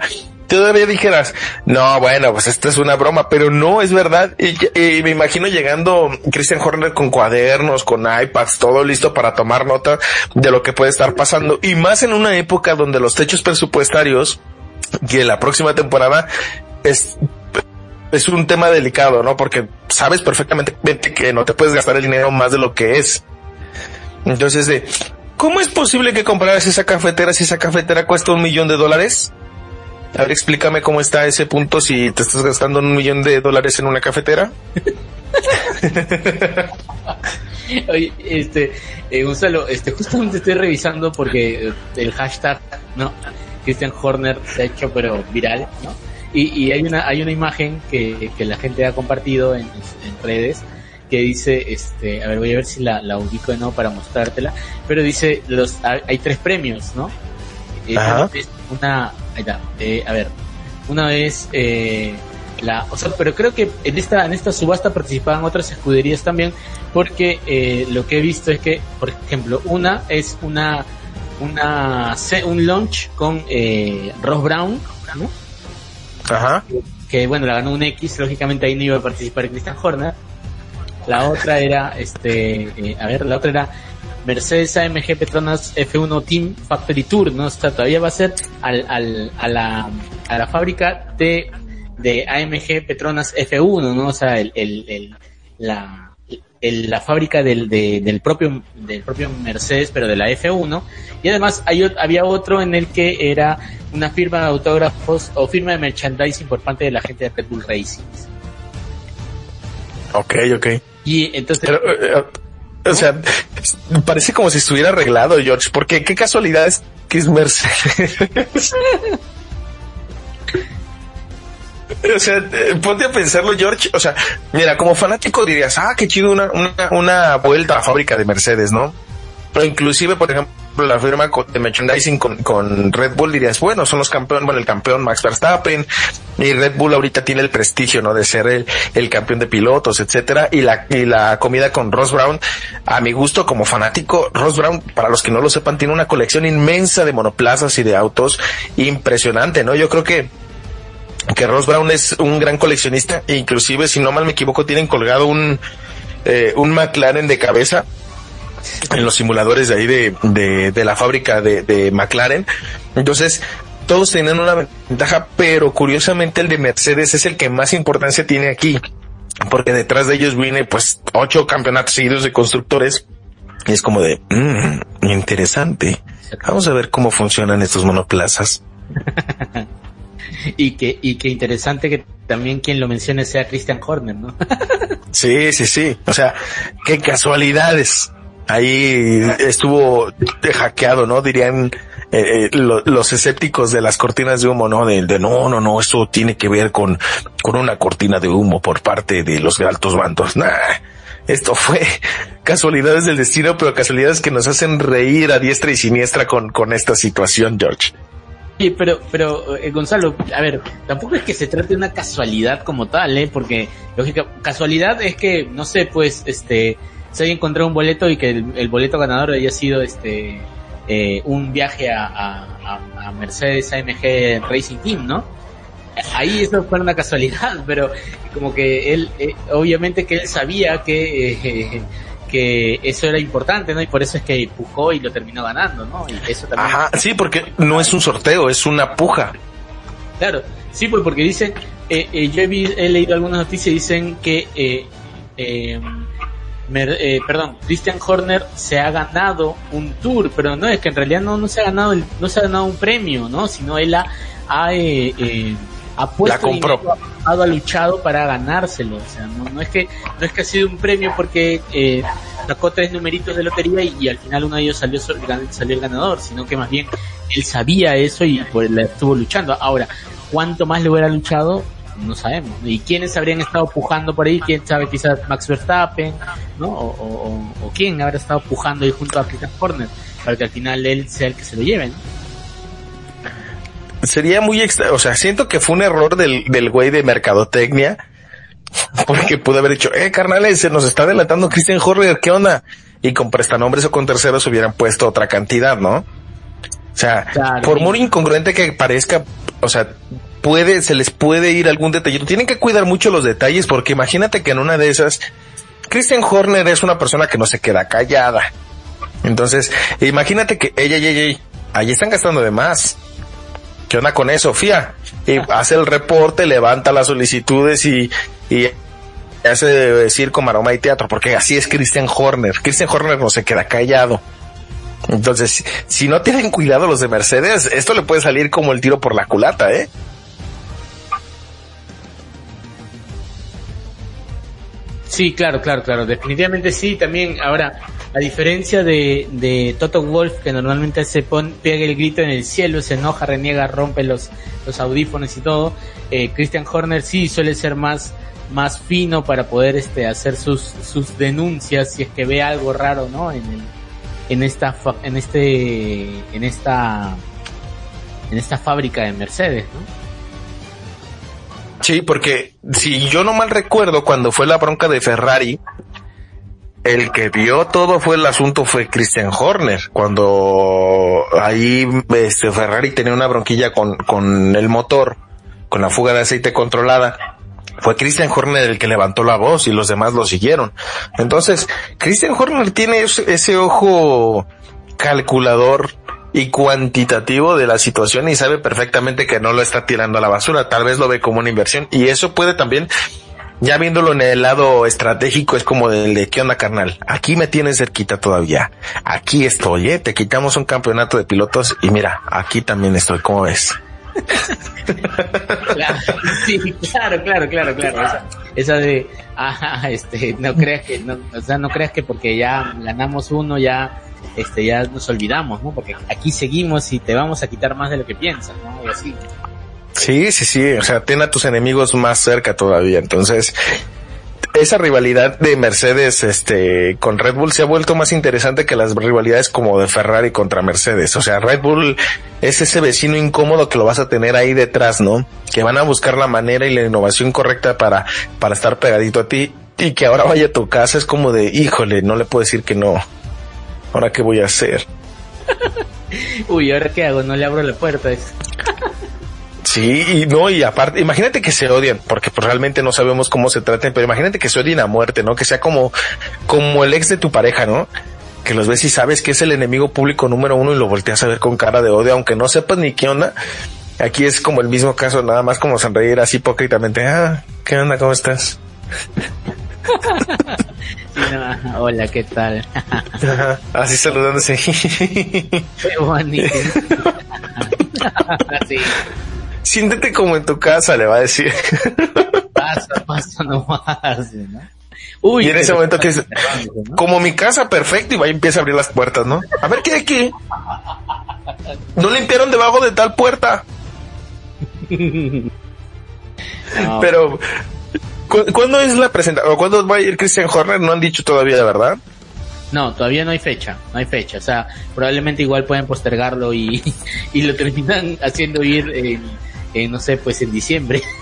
todavía dijeras, no, bueno, pues esta es una broma, pero no, es verdad. Y, y, me imagino llegando Christian Horner con cuadernos, con iPads, todo listo para tomar nota de lo que puede estar pasando. Y más en una época donde los techos presupuestarios, que la próxima temporada es es un tema delicado, ¿no? Porque sabes perfectamente que no te puedes gastar el dinero más de lo que es. Entonces, de, ¿cómo es posible que compraras esa cafetera si esa cafetera cuesta un millón de dólares? A ver, explícame cómo está ese punto si te estás gastando un millón de dólares en una cafetera. Oye, este, eh, Gonzalo, este, justamente estoy revisando porque el hashtag, ¿no? Christian Horner se ha hecho pero viral, ¿no? Y, y hay una, hay una imagen que, que la gente ha compartido en, en redes que dice, este, a ver, voy a ver si la, la ubico nuevo para mostrártela, pero dice, los, hay tres premios, ¿no? Eh, Ajá. una, ahí está, eh, a ver, una vez, eh, la, o sea, pero creo que en esta, en esta subasta participaban otras escuderías también, porque eh, lo que he visto es que, por ejemplo, una es una, una, un launch con eh, Ross Brown, ¿no? Ajá. que bueno, la ganó un X, lógicamente ahí no iba a participar Christian Horner. La otra era, este, eh, a ver, la otra era Mercedes AMG Petronas F1 Team Factory Tour, ¿no? O sea, todavía va a ser al, al, a, la, a la fábrica de, de AMG Petronas F1, ¿no? O sea, el, el, el- la, el- la fábrica del, de- del propio, del propio Mercedes, pero de la F1. Y además hay, había otro en el que era una firma de autógrafos o firma de merchandising por parte de la gente de Red Bull Racing. Ok, ok. Y entonces, Pero, eh, eh, o sea, parece como si estuviera arreglado, George, porque qué casualidad es que es Mercedes. O sea, ponte a pensarlo, George. O sea, mira, como fanático dirías, ah, qué chido una, una, una vuelta a la fábrica de Mercedes, ¿no? Pero inclusive, por ejemplo, la firma de merchandising con, con Red Bull dirías, bueno, son los campeones, bueno, el campeón Max Verstappen y Red Bull ahorita tiene el prestigio, ¿no? De ser el, el campeón de pilotos, etcétera. Y la, y la comida con Ross Brown, a mi gusto como fanático, Ross Brown, para los que no lo sepan, tiene una colección inmensa de monoplazas y de autos impresionante, ¿no? Yo creo que que Ross Brown es un gran coleccionista e inclusive si no mal me equivoco tienen colgado un eh, un McLaren de cabeza en los simuladores de ahí de, de, de la fábrica de, de McLaren entonces todos tienen una ventaja pero curiosamente el de Mercedes es el que más importancia tiene aquí porque detrás de ellos viene pues ocho campeonatos seguidos de constructores y es como de mm, interesante vamos a ver cómo funcionan estos monoplazas y que, y que interesante que también quien lo mencione sea Christian Horner, ¿no? Sí, sí, sí. O sea, qué casualidades. Ahí estuvo hackeado, ¿no? Dirían eh, eh, lo- los escépticos de las cortinas de humo, ¿no? De, de no, no, no, esto tiene que ver con, con una cortina de humo por parte de los altos bandos. Nah, esto fue casualidades del destino, pero casualidades que nos hacen reír a diestra y siniestra con, con esta situación, George. Oye, pero, pero, eh, Gonzalo, a ver, tampoco es que se trate de una casualidad como tal, ¿eh? Porque, lógica, casualidad es que, no sé, pues, este, se haya encontrado un boleto y que el, el boleto ganador haya sido, este, eh, un viaje a, a, Mercedes AMG Racing Team, ¿no? Ahí eso fue una casualidad, pero como que él, eh, obviamente que él sabía que, eh, que eso era importante, ¿no? Y por eso es que empujó y lo terminó ganando, ¿no? Y eso también. Ajá, sí, porque no es un sorteo, es una puja. Claro, sí, pues porque dicen, eh, eh, yo he, vi- he leído algunas noticias y dicen que, eh, Mer- perdón, Christian Horner se ha ganado un tour, pero no es que en realidad no, no se ha ganado el- no se ha ganado un premio, ¿no? Sino él ha, ha, eh, eh, ha puesto La compró. dinero, ha, ha luchado para ganárselo, o sea, no, no es que no es que ha sido un premio porque eh, sacó tres numeritos de lotería y, y al final uno de ellos salió salió el ganador, sino que más bien él sabía eso y pues la estuvo luchando. Ahora, ¿cuánto más le hubiera luchado? No sabemos. ¿Y quiénes habrían estado pujando por ahí? ¿Quién sabe? Quizás Max Verstappen, ¿no? O, o, quién habrá estado pujando ahí junto a Christian Horner para que al final él sea el que se lo lleve, ¿no? sería muy extra, o sea, siento que fue un error del, del güey de mercadotecnia, porque pudo haber dicho, eh, carnales, se nos está adelantando Christian Horner, ¿qué onda? Y con prestanombres o con terceros hubieran puesto otra cantidad, ¿no? O sea, Claro. por muy incongruente que parezca, o sea, puede, se les puede ir algún detallito. Tienen que cuidar mucho los detalles, porque imagínate que en una de esas, Christian Horner es una persona que no se queda callada. Entonces, imagínate que ella, ella, ella, ahí están gastando de más. ¿Qué onda con eso, Fía? Y hace el reporte, levanta las solicitudes y, y hace circo, maroma y teatro, porque así es Christian Horner. Christian Horner no se queda callado. Entonces, si no tienen cuidado los de Mercedes, esto le puede salir como el tiro por la culata, ¿eh? Sí, claro, claro, claro, definitivamente sí. También, ahora, a diferencia de, de Toto Wolf, que normalmente se pone, pega el grito en el cielo, se enoja, reniega, rompe los, los audífonos y todo, eh, Christian Horner sí suele ser más, más fino para poder este, hacer sus, sus denuncias si es que ve algo raro, ¿no? En el, en esta, en este, en esta, en esta fábrica de Mercedes, ¿no? Sí, porque si yo no mal recuerdo, cuando fue la bronca de Ferrari, el que vio todo fue el asunto fue Christian Horner, cuando ahí este Ferrari tenía una bronquilla con, con el motor, con la fuga de aceite controlada. Fue Christian Horner el que levantó la voz y los demás lo siguieron. Entonces, Christian Horner tiene ese, ese ojo calculador y cuantitativo de la situación y sabe perfectamente que no lo está tirando a la basura, tal vez lo ve como una inversión y eso puede también, ya viéndolo en el lado estratégico, es como el de qué onda carnal, aquí me tienes cerquita todavía, aquí estoy, ¿eh? te quitamos un campeonato de pilotos y mira, aquí también estoy, ¿cómo ves? claro, claro, claro, claro. Esa, esa de, ah, este, no creas que, no, o sea, no creas que porque ya ganamos uno ya este, ya nos olvidamos, ¿no? Porque aquí seguimos y te vamos a quitar más de lo que piensas, ¿no? Y así. Sí, sí, sí, o sea, ten a tus enemigos más cerca todavía, entonces esa rivalidad de Mercedes este con Red Bull se ha vuelto más interesante que las rivalidades como de Ferrari contra Mercedes. O sea, Red Bull es ese vecino incómodo que lo vas a tener ahí detrás, ¿no? Que van a buscar la manera y la innovación correcta para para estar pegadito a ti y que ahora vaya a tu casa es como de, híjole, no le puedo decir que no. ¿Ahora qué voy a hacer? Uy, ¿ahora qué hago? No le abro la puerta. Sí, y no, y aparte, imagínate que se odian, porque pues realmente no sabemos cómo se traten, pero imagínate que se odien a muerte, ¿no? Que sea como, como el ex de tu pareja, ¿no? Que los ves y sabes que es el enemigo público número uno y lo volteas a ver con cara de odio, aunque no sepas ni qué onda. Aquí es como el mismo caso, nada más como sonreír así hipócritamente. Ah, ¿qué onda? ¿Cómo estás? hola, ¿qué tal? así saludándose. Qué bonito. así. Siéntete como en tu casa, le va a decir. pasa, pasa nomás, ¿no? Uy, y en ese momento que es como mi casa perfecto y va y empieza a abrir las puertas, ¿no? A ver qué hay aquí. No limpiaron debajo de tal puerta. Pero ¿Cuándo es la presentación? ¿Cuándo va a ir Christian Horner? No han dicho todavía, ¿verdad? No, todavía no hay fecha, no hay fecha. O sea, probablemente igual pueden postergarlo y, y lo terminan haciendo ir en, no sé, pues en diciembre.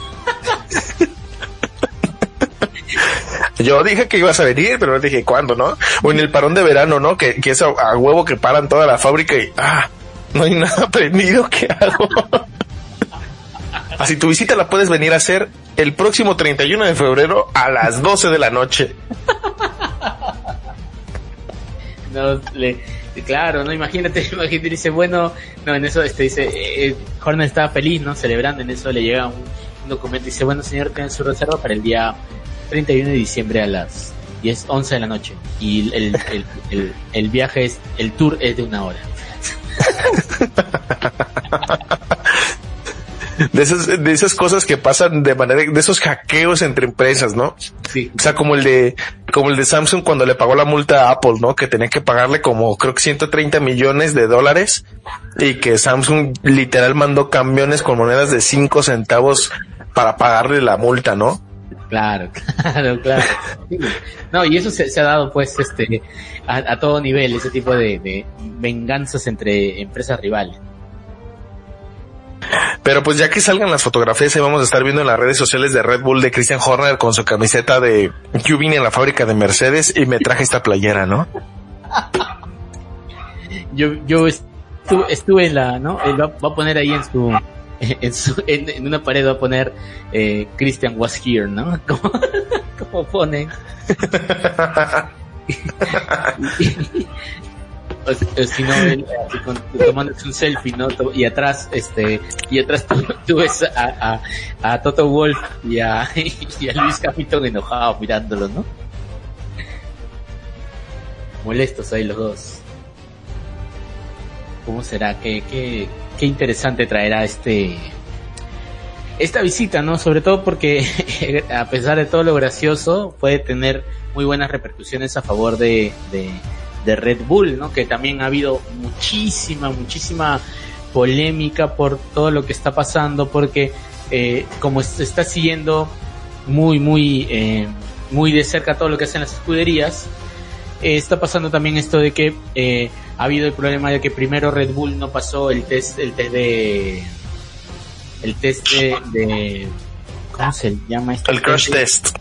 Yo dije que ibas a venir, pero no dije cuándo, ¿no? O en el parón de verano, ¿no? Que, que es a, a huevo que paran toda la fábrica y, ah, no hay nada aprendido, ¿qué hago? Así tu visita la puedes venir a hacer el próximo 31 de febrero a las 12 de la noche. No, le, claro, no, imagínate, imagínate, dice, bueno, no, en eso, este, dice, eh, Horner estaba feliz, ¿no? Celebrando, en eso le llega un, documento, dice, bueno, señor, tiene su reserva para el día 31 de diciembre a las 10, 11 de la noche. Y el, el, el, el viaje es, el tour es de una hora. de esas, de esas cosas que pasan de manera, de esos hackeos entre empresas, ¿no? Sí. O sea, como el de, como el de Samsung cuando le pagó la multa a Apple, ¿no? Que tenía que pagarle como, creo que 130 millones de dólares y que Samsung literal mandó camiones con monedas de 5 centavos para pagarle la multa, ¿no? Claro, claro, claro. No, y eso se, ha dado pues este a, todo nivel, ese tipo de, de venganzas entre empresas rivales. Pero pues ya que salgan las fotografías y vamos a estar viendo en las redes sociales de Red Bull de Christian Horner con su camiseta de yo vine en la fábrica de Mercedes y me traje esta playera, ¿no? yo, yo estuve, en la, ¿no? Él va, a poner ahí en su, en, su, en, una pared va a poner eh, Christian was here, ¿no? Como, como pone. si no, tomándose un selfie, ¿no? Y atrás, este, y atrás tú, ves a, a, Toto Wolf y a, y a Luis Hamilton enojado mirándolo, ¿no? Molestos ahí los dos. ¿Cómo será? ¿Qué, qué, qué interesante traerá este, esta visita, ¿no? Sobre todo porque a pesar de todo lo gracioso, puede tener muy buenas repercusiones a favor de, Red Bull, ¿no? Que también ha habido muchísima, muchísima polémica por todo lo que está pasando, porque eh, como se está siguiendo muy, muy, eh, muy de cerca todo lo que hacen las escuderías, eh, está pasando también esto de que eh, ha habido el problema de que primero Red Bull no pasó el test, el test de el test de, ¿cómo se llama esto? El crash test.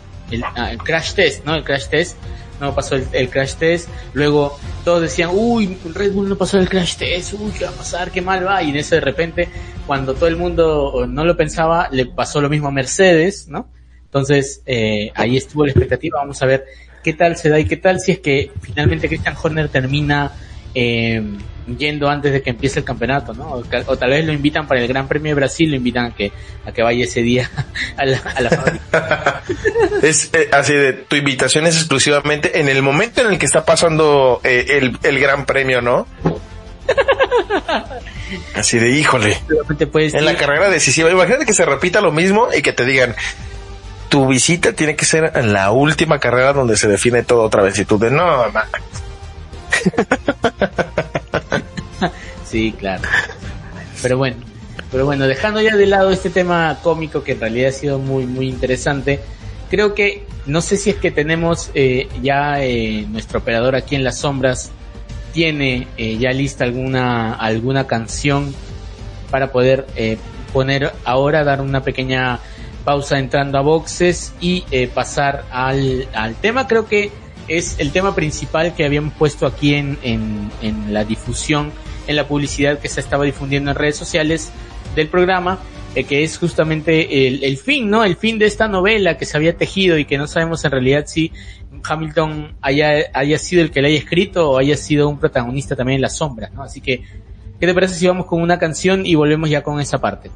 Ah, el, crash test, ¿no? El crash test. No pasó el, crash test. Luego todos decían, uy, Red Bull no pasó el crash test. Uy, ¿qué va a pasar? ¿Qué mal va? Y en eso de repente, cuando todo el mundo no lo pensaba, le pasó lo mismo a Mercedes, ¿no? Entonces, eh, ahí estuvo la expectativa. Vamos a ver qué tal se da y qué tal si es que finalmente Christian Horner termina eh, yendo antes de que empiece el campeonato, ¿no? O, tal vez lo invitan para el Gran Premio de Brasil, lo invitan a que, a que vaya ese día a la, fábrica. es eh, así de, tu invitación es exclusivamente en el momento en el que está pasando eh, el, el Gran Premio, ¿no? Así de, híjole. En la carrera decisiva, imagínate que se repita lo mismo y que te digan, tu visita tiene que ser en la última carrera donde se define todo otra vez y tú de, no, sí, claro. Pero bueno, pero bueno, dejando ya de lado este tema cómico que en realidad ha sido muy, muy interesante, creo que, no sé si es que tenemos eh, ya eh, nuestro operador aquí en las sombras, tiene eh, ya lista alguna, alguna canción para poder poner ahora, dar una pequeña pausa entrando a boxes y pasar al, al tema. Creo que es el tema principal que habíamos puesto aquí en, en, la difusión, en la publicidad que se estaba difundiendo en redes sociales del programa, eh, que es justamente el, el, fin, ¿no? El fin de esta novela que se había tejido y que no sabemos en realidad si Hamilton haya, haya sido el que la haya escrito o haya sido un protagonista también en las sombras, ¿no? Así que, ¿qué te parece si vamos con una canción y volvemos ya con esa parte?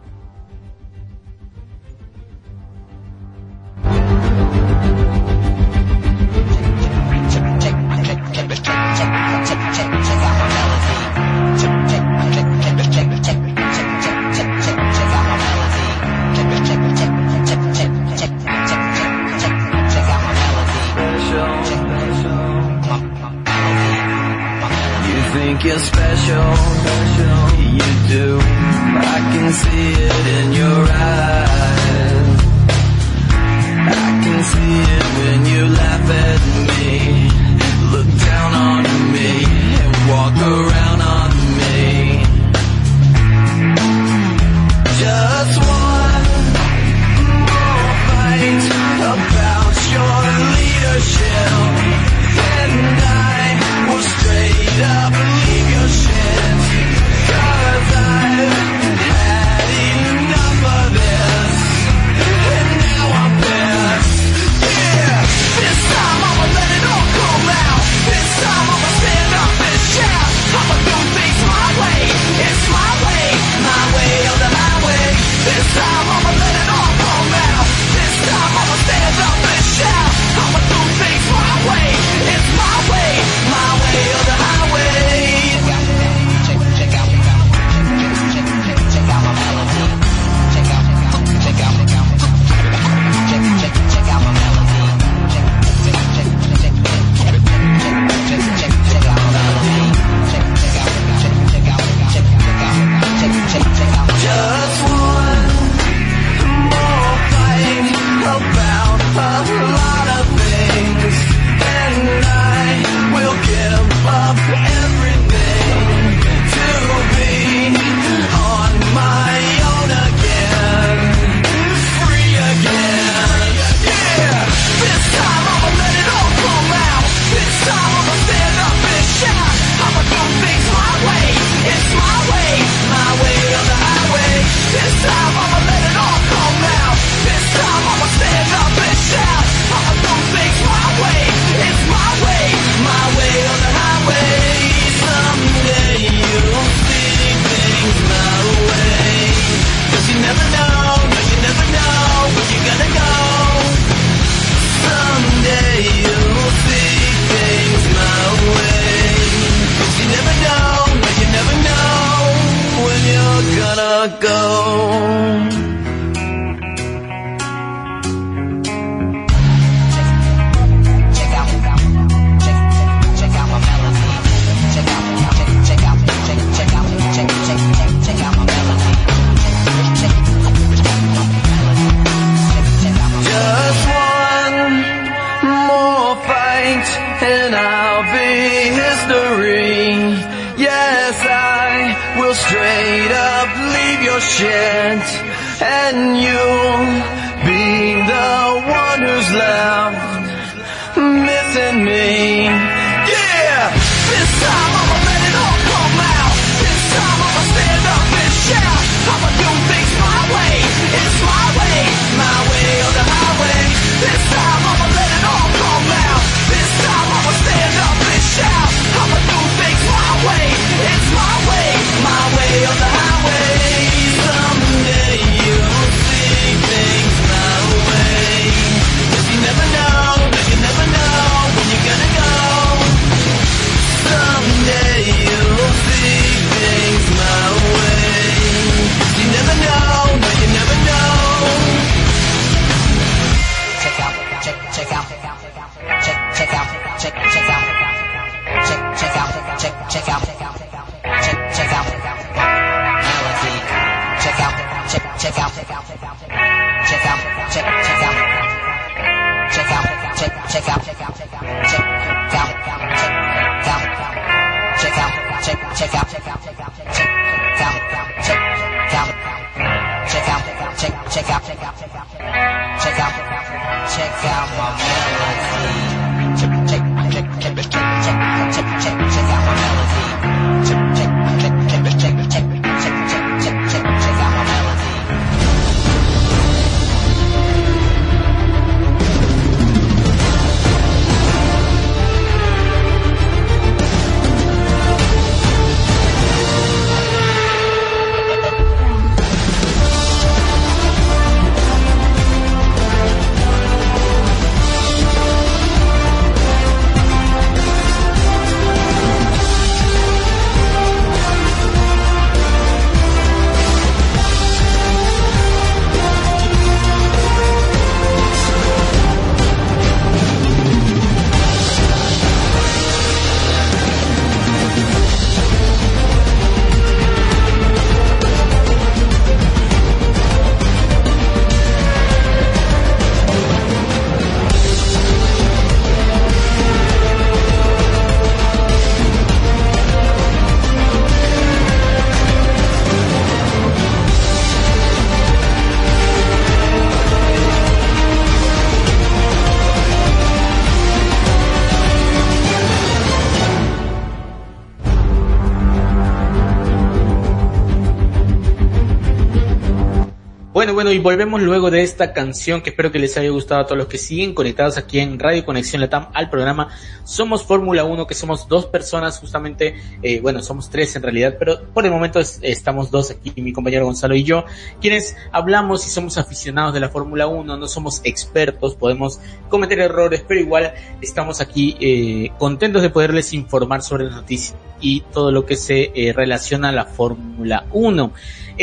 Bueno, y volvemos luego de esta canción que espero que les haya gustado a todos los que siguen conectados aquí en Radio Conexión Latam al programa Somos Fórmula 1, que somos dos personas justamente, eh, bueno, somos tres en realidad, pero por el momento es- estamos dos aquí, mi compañero Gonzalo y yo, quienes hablamos y somos aficionados de la Fórmula 1, no somos expertos, podemos cometer errores, pero igual estamos aquí eh, contentos de poderles informar sobre las noticias y todo lo que se eh, relaciona a la Fórmula 1.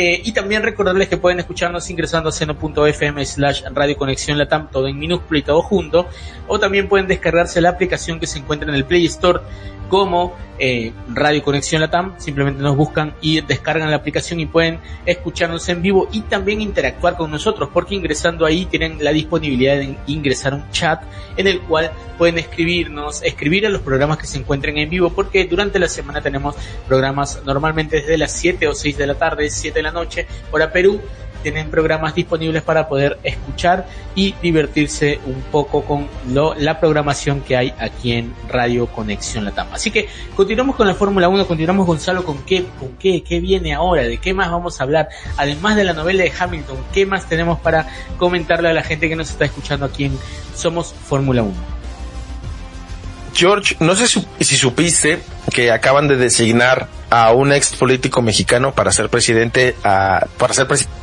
Eh, y también recordarles que pueden escucharnos ingresando a seno.fm slash radio conexión latam, todo en minúsculo y todo junto, o también pueden descargarse la aplicación que se encuentra en el Play Store como eh, Radio Conexión Latam, simplemente nos buscan y descargan la aplicación y pueden escucharnos en vivo y también interactuar con nosotros, porque ingresando ahí tienen la disponibilidad de ingresar un chat en el cual pueden escribirnos, escribir a los programas que se encuentren en vivo, porque durante la semana tenemos programas normalmente desde las 7 o 6 de la tarde, 7 de la noche, hora Perú, tienen programas disponibles para poder escuchar y divertirse un poco con la programación que hay aquí en Radio Conexión Latam. Así que continuamos con la Fórmula 1, continuamos Gonzalo con qué, con qué, qué viene ahora, de qué más vamos a hablar, además de la novela de Hamilton, qué más tenemos para comentarle a la gente que nos está escuchando aquí en Somos Fórmula 1. George, no sé si supiste que acaban de designar a un ex político mexicano para ser presidente, a, para ser presidente.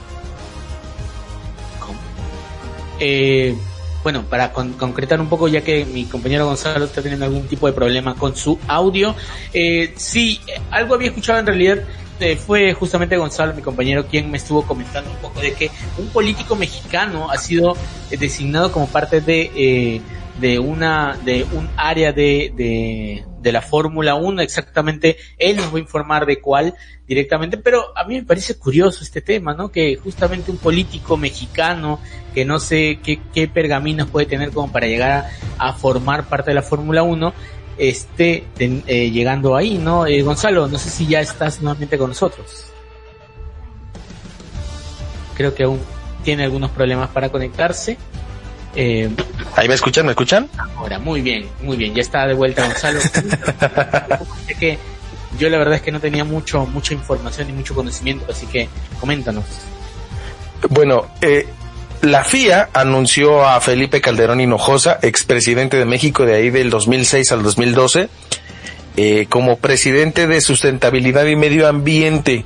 Eh, bueno, para con- concretar un poco, ya que mi compañero Gonzalo está teniendo algún tipo de problema con su audio, eh, sí, algo había escuchado en realidad eh, fue justamente Gonzalo, mi compañero, quien me estuvo comentando un poco de que un político mexicano ha sido eh, designado como parte de, eh, de una, de un área de, de, de la Fórmula 1, exactamente, él nos va a informar de cuál directamente, pero a mí me parece curioso este tema, ¿no? Que justamente un político mexicano, que no sé qué, qué pergaminos puede tener como para llegar a, formar parte de la Fórmula 1, esté eh, llegando ahí, ¿no? Eh, Gonzalo, no sé si ya estás nuevamente con nosotros. Creo que aún tiene algunos problemas para conectarse. Eh, ¿Ahí me escuchan? ¿Me escuchan? Ahora, muy bien, muy bien. Ya está de vuelta Gonzalo. que yo la verdad es que no tenía mucho, mucha información y mucho conocimiento, así que coméntanos. Bueno, eh, la FIA anunció a Felipe Calderón Hinojosa, expresidente de México de ahí del 2006 al 2012, eh, como presidente de sustentabilidad y medio ambiente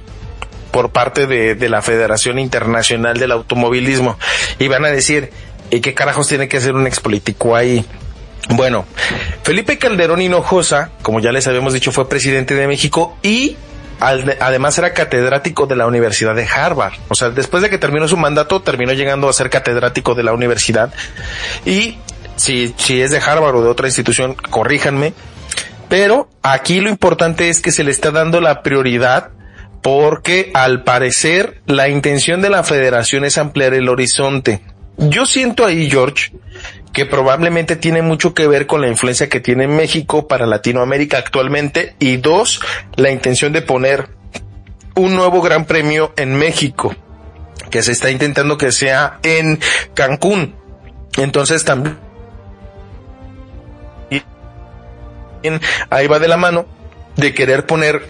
por parte de, de, la Federación Internacional del Automovilismo. Y van a decir, ¿y qué carajos tiene que hacer un expolítico ahí? Bueno, Felipe Calderón Hinojosa, como ya les habíamos dicho, fue presidente de México y además era catedrático de la Universidad de Harvard. O sea, después de que terminó su mandato, terminó llegando a ser catedrático de la universidad. Y si, si es de Harvard o de otra institución, corríjanme. Pero aquí lo importante es que se le está dando la prioridad porque al parecer la intención de la federación es ampliar el horizonte. Yo siento ahí, George, que probablemente tiene mucho que ver con la influencia que tiene México para Latinoamérica actualmente y dos, la intención de poner un nuevo gran premio en México que se está intentando que sea en Cancún. Entonces también ahí va de la mano de querer poner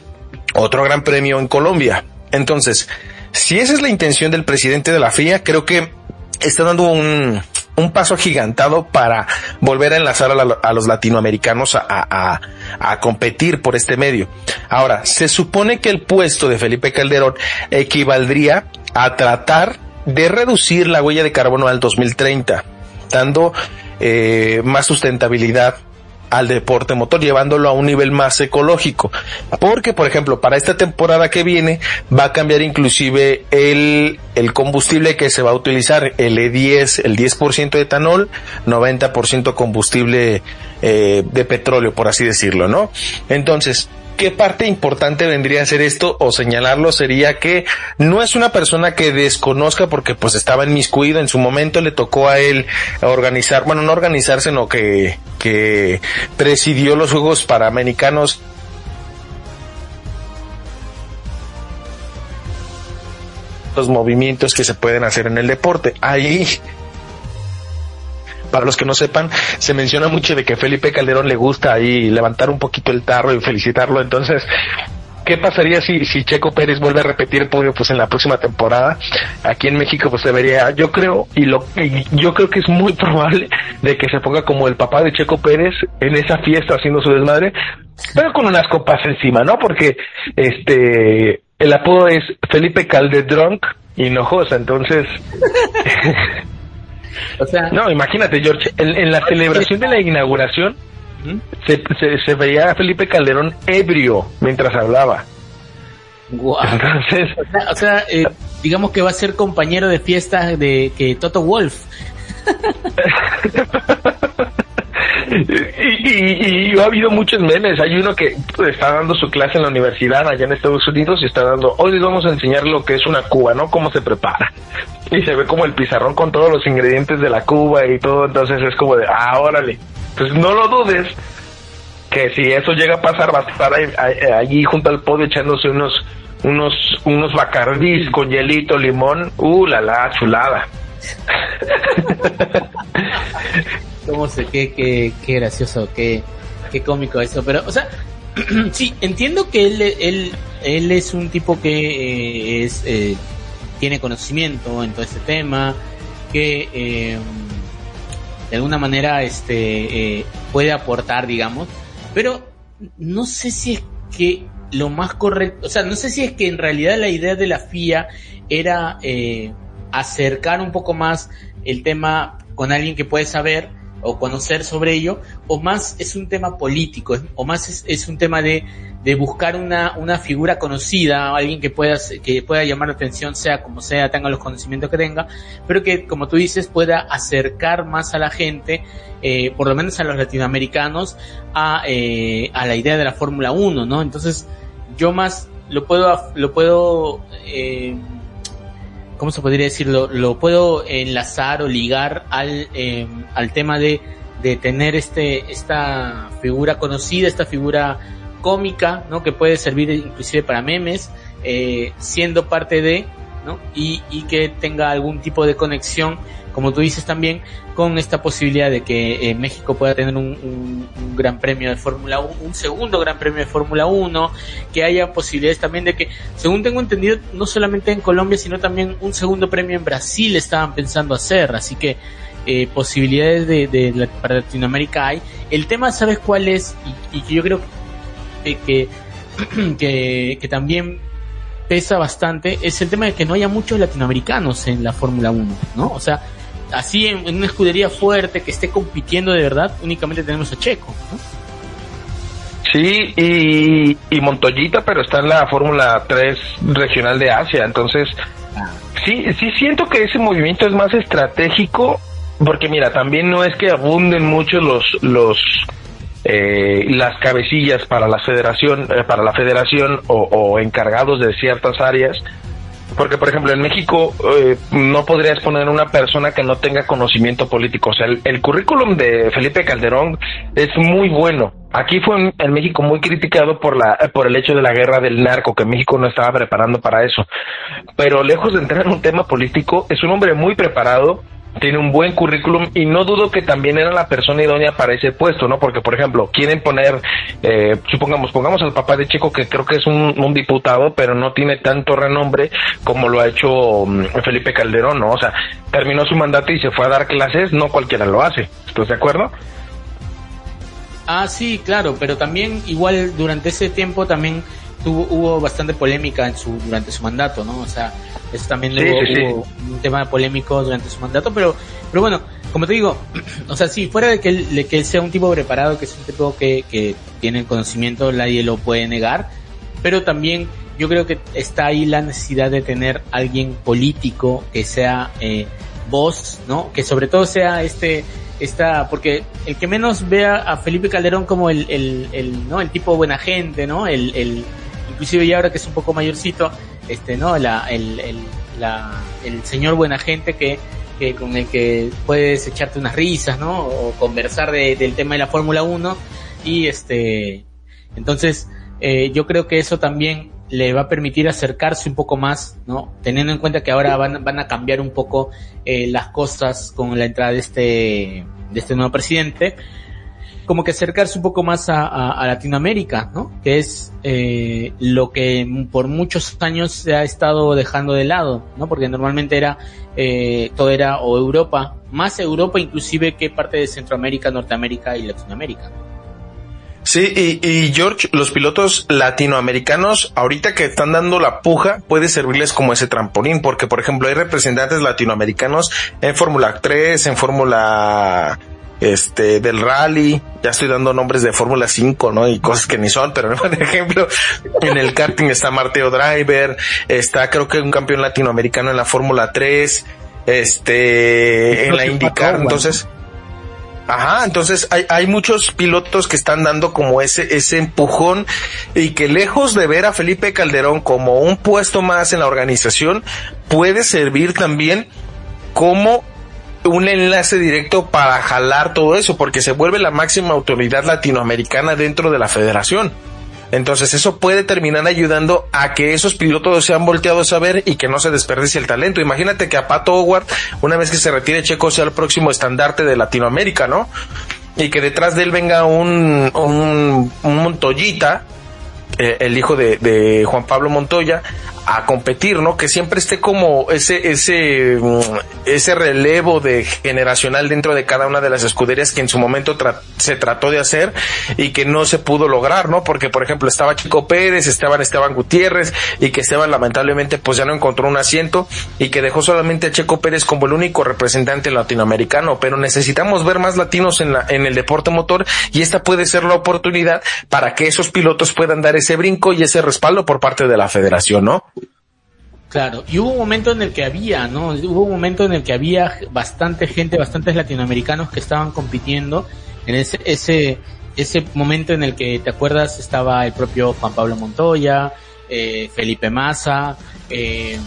otro gran premio en Colombia. Entonces, si esa es la intención del presidente de la FIA, creo que está dando un, un paso agigantado para volver a enlazar a, la, a los latinoamericanos a, a, a, competir por este medio. Ahora, se supone que el puesto de Felipe Calderón equivaldría a tratar de reducir la huella de carbono al 2030, dando eh, más sustentabilidad al deporte motor, llevándolo a un nivel más ecológico. Porque, por ejemplo, para esta temporada que viene va a cambiar inclusive el, el combustible que se va a utilizar, el E10, el 10% de etanol, 90% combustible eh, de petróleo, por así decirlo, ¿no? Entonces, ¿Qué parte importante vendría a ser esto o señalarlo? Sería que no es una persona que desconozca porque pues estaba inmiscuido en su momento, le tocó a él organizar, bueno, no organizar, sino que, que presidió los Juegos Panamericanos los movimientos que se pueden hacer en el deporte. Ahí para los que no sepan, se menciona mucho de que Felipe Calderón le gusta ahí levantar un poquito el tarro y felicitarlo. Entonces, ¿qué pasaría si, si Checo Pérez vuelve a repetir el podio pues en la próxima temporada? Aquí en México pues se vería, yo creo, y lo y yo creo que es muy probable de que se ponga como el papá de Checo Pérez en esa fiesta haciendo su desmadre, pero con unas copas encima, ¿no? Porque este el apodo es Felipe Caldedrunk Hinojosa, entonces O sea, no, imagínate, George, en, en la celebración de la inauguración se, se, se, veía a Felipe Calderón ebrio mientras hablaba. Wow. Entonces, o sea, o sea eh, digamos que va a ser compañero de fiesta de que Toto Wolf. y, ha habido muchos memes. Hay uno que está dando su clase en la universidad allá en Estados Unidos y está dando, hoy les vamos a enseñar lo que es una cuba, ¿no? Cómo se prepara. Y se ve como el pizarrón con todos los ingredientes de la cuba y todo, entonces es como de, ah, órale. Pues no lo dudes que si eso llega a pasar va a estar allí junto al podio echándose unos unos unos bacardís con hielito, limón, uh, la la, chulada. cómo se, qué, qué, qué gracioso, qué, qué cómico esto, pero, o sea, sí, entiendo que él, él, él es un tipo que eh, es, eh, tiene conocimiento en todo este tema, que eh, de alguna manera este eh, puede aportar, digamos, pero no sé si es que lo más correcto, o sea, no sé si es que en realidad la idea de la FIA era acercar un poco más el tema con alguien que puede saber o conocer sobre ello, o más es un tema político, o más es, un tema de, de buscar una, una figura conocida, alguien que pueda, que pueda llamar la atención, sea como sea, tenga los conocimientos que tenga, pero que, como tú dices, pueda acercar más a la gente, eh, por lo menos a los latinoamericanos, a, eh, a la idea de la Fórmula 1, ¿no? Entonces, yo más lo puedo, lo puedo, eh, ¿cómo se podría decirlo? Lo puedo enlazar o ligar al, eh, al tema de, de tener este, esta figura conocida, esta figura cómica, ¿no? Que puede servir inclusive para memes, eh, siendo parte de, ¿no? Y, y que tenga algún tipo de conexión, como tú dices también, con esta posibilidad de que eh, México pueda tener un, gran premio de Fórmula 1, un segundo gran premio de Fórmula 1, que haya posibilidades también de que, según tengo entendido, no solamente en Colombia, sino también un segundo premio en Brasil estaban pensando hacer, así que eh, posibilidades de, de, de, para Latinoamérica hay. El tema, ¿sabes cuál es? Y, y yo creo que, que, que también pesa bastante es el tema de que no haya muchos latinoamericanos en la Fórmula 1, ¿no? O sea, así en, en, una escudería fuerte que esté compitiendo de verdad, únicamente tenemos a Checo, ¿no? Sí, y, y Montoyita, pero está en la Fórmula 3 regional de Asia, entonces sí, sí siento que ese movimiento es más estratégico, porque mira, también no es que abunden mucho los, los, eh, las cabecillas para la federación, eh, para la federación o, encargados de ciertas áreas. Porque, por ejemplo, en México eh, no podrías poner una persona que no tenga conocimiento político. O sea, el, el, currículum de Felipe Calderón es muy bueno. Aquí fue en, en, México muy criticado por la por el hecho de la guerra del narco, que México no estaba preparando para eso. Pero lejos de entrar en un tema político, es un hombre muy preparado, tiene un buen currículum y no dudo que también era la persona idónea para ese puesto, ¿no? Porque, por ejemplo, quieren poner, eh, supongamos, pongamos al papá de Checo, que creo que es un, diputado, pero no tiene tanto renombre como lo ha hecho um, Felipe Calderón, ¿no? O sea, terminó su mandato y se fue a dar clases, no cualquiera lo hace. ¿Estás de acuerdo? Ah, sí, claro, pero también igual durante ese tiempo también tuvo, hubo bastante polémica en su, durante su mandato, ¿no? O sea, eso también sí, hubo, sí, hubo sí. un tema polémico durante su mandato, pero, pero bueno, como te digo, o sea, sí, fuera de que él, de que él sea un tipo preparado, que es un tipo que, que tiene el conocimiento, nadie lo puede negar, pero también yo creo que está ahí la necesidad de tener alguien político que sea eh, voz, ¿no? Que sobre todo sea este, esta, porque el que menos vea a Felipe Calderón como el, el, el ¿no? El tipo buena gente, ¿no? El, el, inclusive ya ahora que es un poco mayorcito, este, ¿no? La, el, el, la, el señor buena gente que, que con el que puedes echarte unas risas, ¿no? O conversar de, del tema de la Fórmula 1 y este, entonces, eh, yo creo que eso también le va a permitir acercarse un poco más, ¿no? Teniendo en cuenta que ahora van, van a cambiar un poco eh, las cosas con la entrada de este, de este nuevo presidente, como que acercarse un poco más a, Latinoamérica, ¿no? Que es eh, lo que por muchos años se ha estado dejando de lado, ¿no? Porque normalmente era, eh, todo era o Europa, más Europa inclusive que parte de Centroamérica, Norteamérica y Latinoamérica. Sí, y, George, los pilotos latinoamericanos, ahorita que están dando la puja, puede servirles como ese trampolín, porque por ejemplo hay representantes latinoamericanos en Fórmula 3, en Fórmula este del rally, ya estoy dando nombres de Fórmula 5, ¿no? Y cosas que ni son, pero por ejemplo, en el karting está Marteo Driver, está creo que un campeón latinoamericano en la Fórmula 3, este en la IndyCar, entonces Ajá, entonces hay, hay muchos pilotos que están dando como ese, ese empujón y que lejos de ver a Felipe Calderón como un puesto más en la organización, puede servir también como un enlace directo para jalar todo eso, porque se vuelve la máxima autoridad latinoamericana dentro de la federación. Entonces eso puede terminar ayudando a que esos pilotos sean volteados a ver y que no se desperdicie el talento. Imagínate que a Pato Howard, una vez que se retire Checo, sea el próximo estandarte de Latinoamérica, ¿no? Y que detrás de él venga un, un, un Montoyita, eh, el hijo de, de, Juan Pablo Montoya, a competir, ¿no? Que siempre esté como ese, ese, mm, ese relevo de generacional dentro de cada una de las escuderías que en su momento se trató de hacer y que no se pudo lograr, ¿no? Porque, por ejemplo, estaba Chico Pérez, estaban Esteban Gutiérrez y que Esteban lamentablemente pues ya no encontró un asiento y que dejó solamente a Checo Pérez como el único representante latinoamericano, pero necesitamos ver más latinos en la, en el deporte motor y esta puede ser la oportunidad para que esos pilotos puedan dar ese brinco y ese respaldo por parte de la federación, ¿no? Claro, y hubo un momento en el que había, ¿no? Hubo un momento en el que había bastante gente, bastantes latinoamericanos que estaban compitiendo en ese, ese, ese momento en el que, ¿te acuerdas? Estaba el propio Juan Pablo Montoya, eh, Felipe Massa, eh,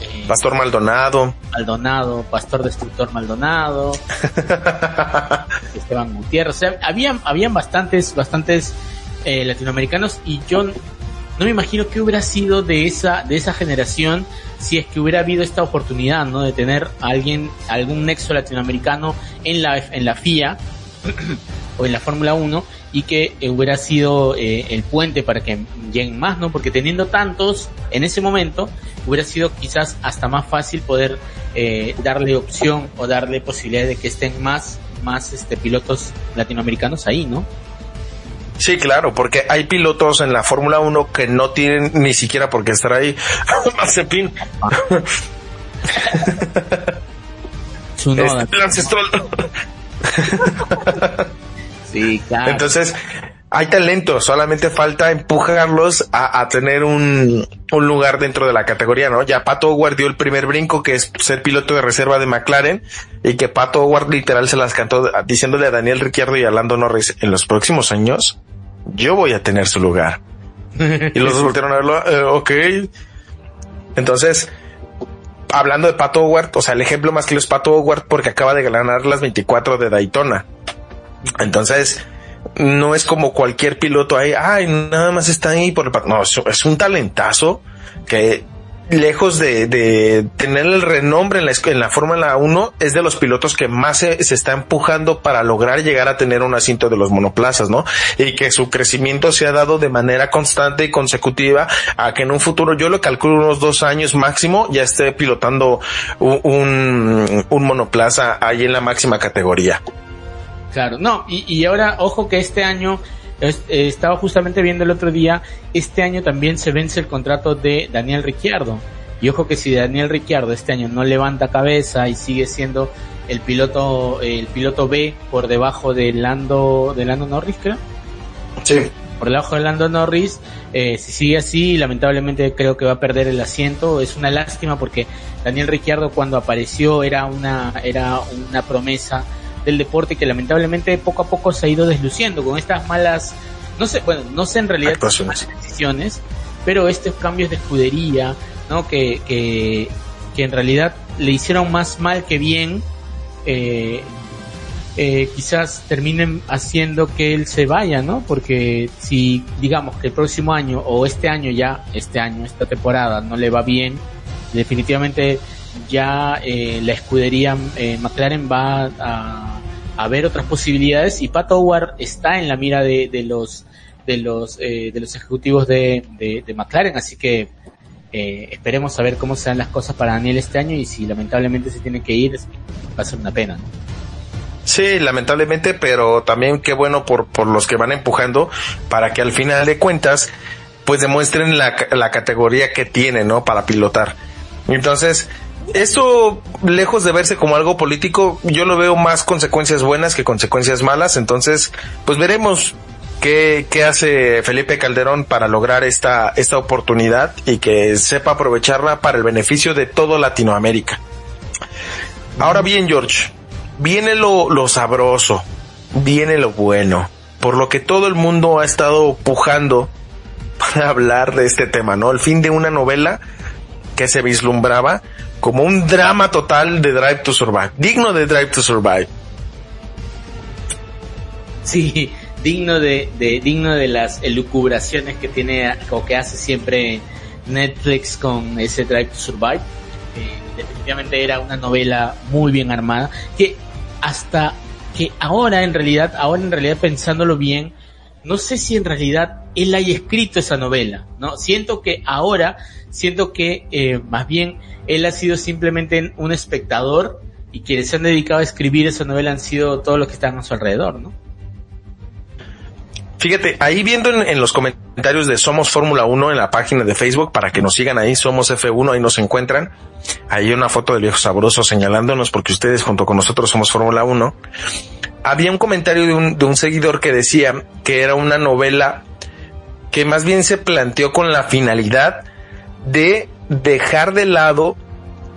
eh, Pastor Maldonado. Maldonado, Pastor Destructor Maldonado, Esteban Gutiérrez, o sea, habían, habían bastantes, bastantes eh, latinoamericanos y yo no me imagino qué hubiera sido de esa, de esa generación si es que hubiera habido esta oportunidad, ¿no? De tener a alguien, algún nexo latinoamericano en la, en la FIA o en la Fórmula 1 y que eh, hubiera sido eh, el puente para que lleguen más, ¿no? Porque teniendo tantos en ese momento, hubiera sido quizás hasta más fácil poder eh, darle opción o darle posibilidad de que estén más, más este, pilotos latinoamericanos ahí, ¿no? Sí, claro, porque hay pilotos en la Fórmula 1 que no tienen ni siquiera por qué estar ahí. Mazepin. Su Sí, claro. Entonces, hay talento, solamente falta empujarlos a, a tener un, un, lugar dentro de la categoría, ¿no? Ya Pato Howard dio el primer brinco, que es ser piloto de reserva de McLaren, y que Pato Howard literal se las cantó diciéndole a Daniel Ricciardo y a Lando Norris, en los próximos años, yo voy a tener su lugar. y los volvieron a verlo, eh, ok. Entonces, hablando de Pato Howard, o sea, el ejemplo más que es Pato Howard porque acaba de ganar las 24 de Daytona. Entonces, no es como cualquier piloto ahí, ay, nada más está ahí por el... No, es un talentazo que lejos de, de, tener el renombre en la, en la Fórmula 1, es de los pilotos que más se, se, está empujando para lograr llegar a tener un asiento de los monoplazas, ¿no? Y que su crecimiento se ha dado de manera constante y consecutiva a que en un futuro, yo lo calculo unos dos años máximo, ya esté pilotando un, un, un monoplaza ahí en la máxima categoría. Claro, no, y, y ahora, ojo que este año, eh, estaba justamente viendo el otro día, este año también se vence el contrato de Daniel Ricciardo. Y ojo que si Daniel Ricciardo este año no levanta cabeza y sigue siendo el piloto, el piloto B por debajo de Lando, de Lando Norris, creo. Sí. Por debajo de Lando Norris, eh, si sigue así, lamentablemente creo que va a perder el asiento. Es una lástima porque Daniel Ricciardo cuando apareció era una, era una promesa del deporte que lamentablemente poco a poco se ha ido desluciendo con estas malas, no sé, bueno, no sé en realidad malas decisiones, pero estos cambios de escudería, ¿no? Que, que, que en realidad le hicieron más mal que bien, eh, eh, quizás terminen haciendo que él se vaya, ¿no? Porque si digamos que el próximo año o este año ya, este año, esta temporada no le va bien, definitivamente ya eh, la escudería eh, McLaren va a, ver otras posibilidades y Pat Howard está en la mira de, de los de los eh, de los ejecutivos de, McLaren así que eh, esperemos a ver cómo se dan las cosas para Daniel este año y si lamentablemente se tiene que ir va a ser una pena. Sí, lamentablemente, pero también qué bueno por, por los que van empujando para que al final de cuentas pues demuestren la, la categoría que tienen, ¿no? Para pilotar. Entonces, eso, lejos de verse como algo político, yo lo veo más consecuencias buenas que consecuencias malas. Entonces, pues veremos qué, qué hace Felipe Calderón para lograr esta, esta oportunidad y que sepa aprovecharla para el beneficio de todo Latinoamérica. Ahora bien, George, viene lo, lo sabroso, viene lo bueno, por lo que todo el mundo ha estado pujando para hablar de este tema, ¿no? El fin de una novela que se vislumbraba como un drama total de Drive to Survive, digno de Drive to Survive. Sí, digno de, de digno de las elucubraciones que tiene o que hace siempre Netflix con ese Drive to Survive. Eh, definitivamente era una novela muy bien armada que hasta que ahora en realidad, ahora en realidad pensándolo bien, no sé si en realidad él haya escrito esa novela, ¿no? Siento que ahora, siento que eh, más bien él ha sido simplemente un espectador y quienes se han dedicado a escribir esa novela han sido todos los que están a su alrededor, ¿no? Fíjate, ahí viendo en, los comentarios de Somos Fórmula 1 en la página de Facebook, para que nos sigan ahí, Somos F1, ahí nos encuentran. Hay una foto del viejo sabroso señalándonos porque ustedes junto con nosotros somos Fórmula 1. Había un comentario de un, de un seguidor que decía que era una novela que más bien se planteó con la finalidad de dejar de lado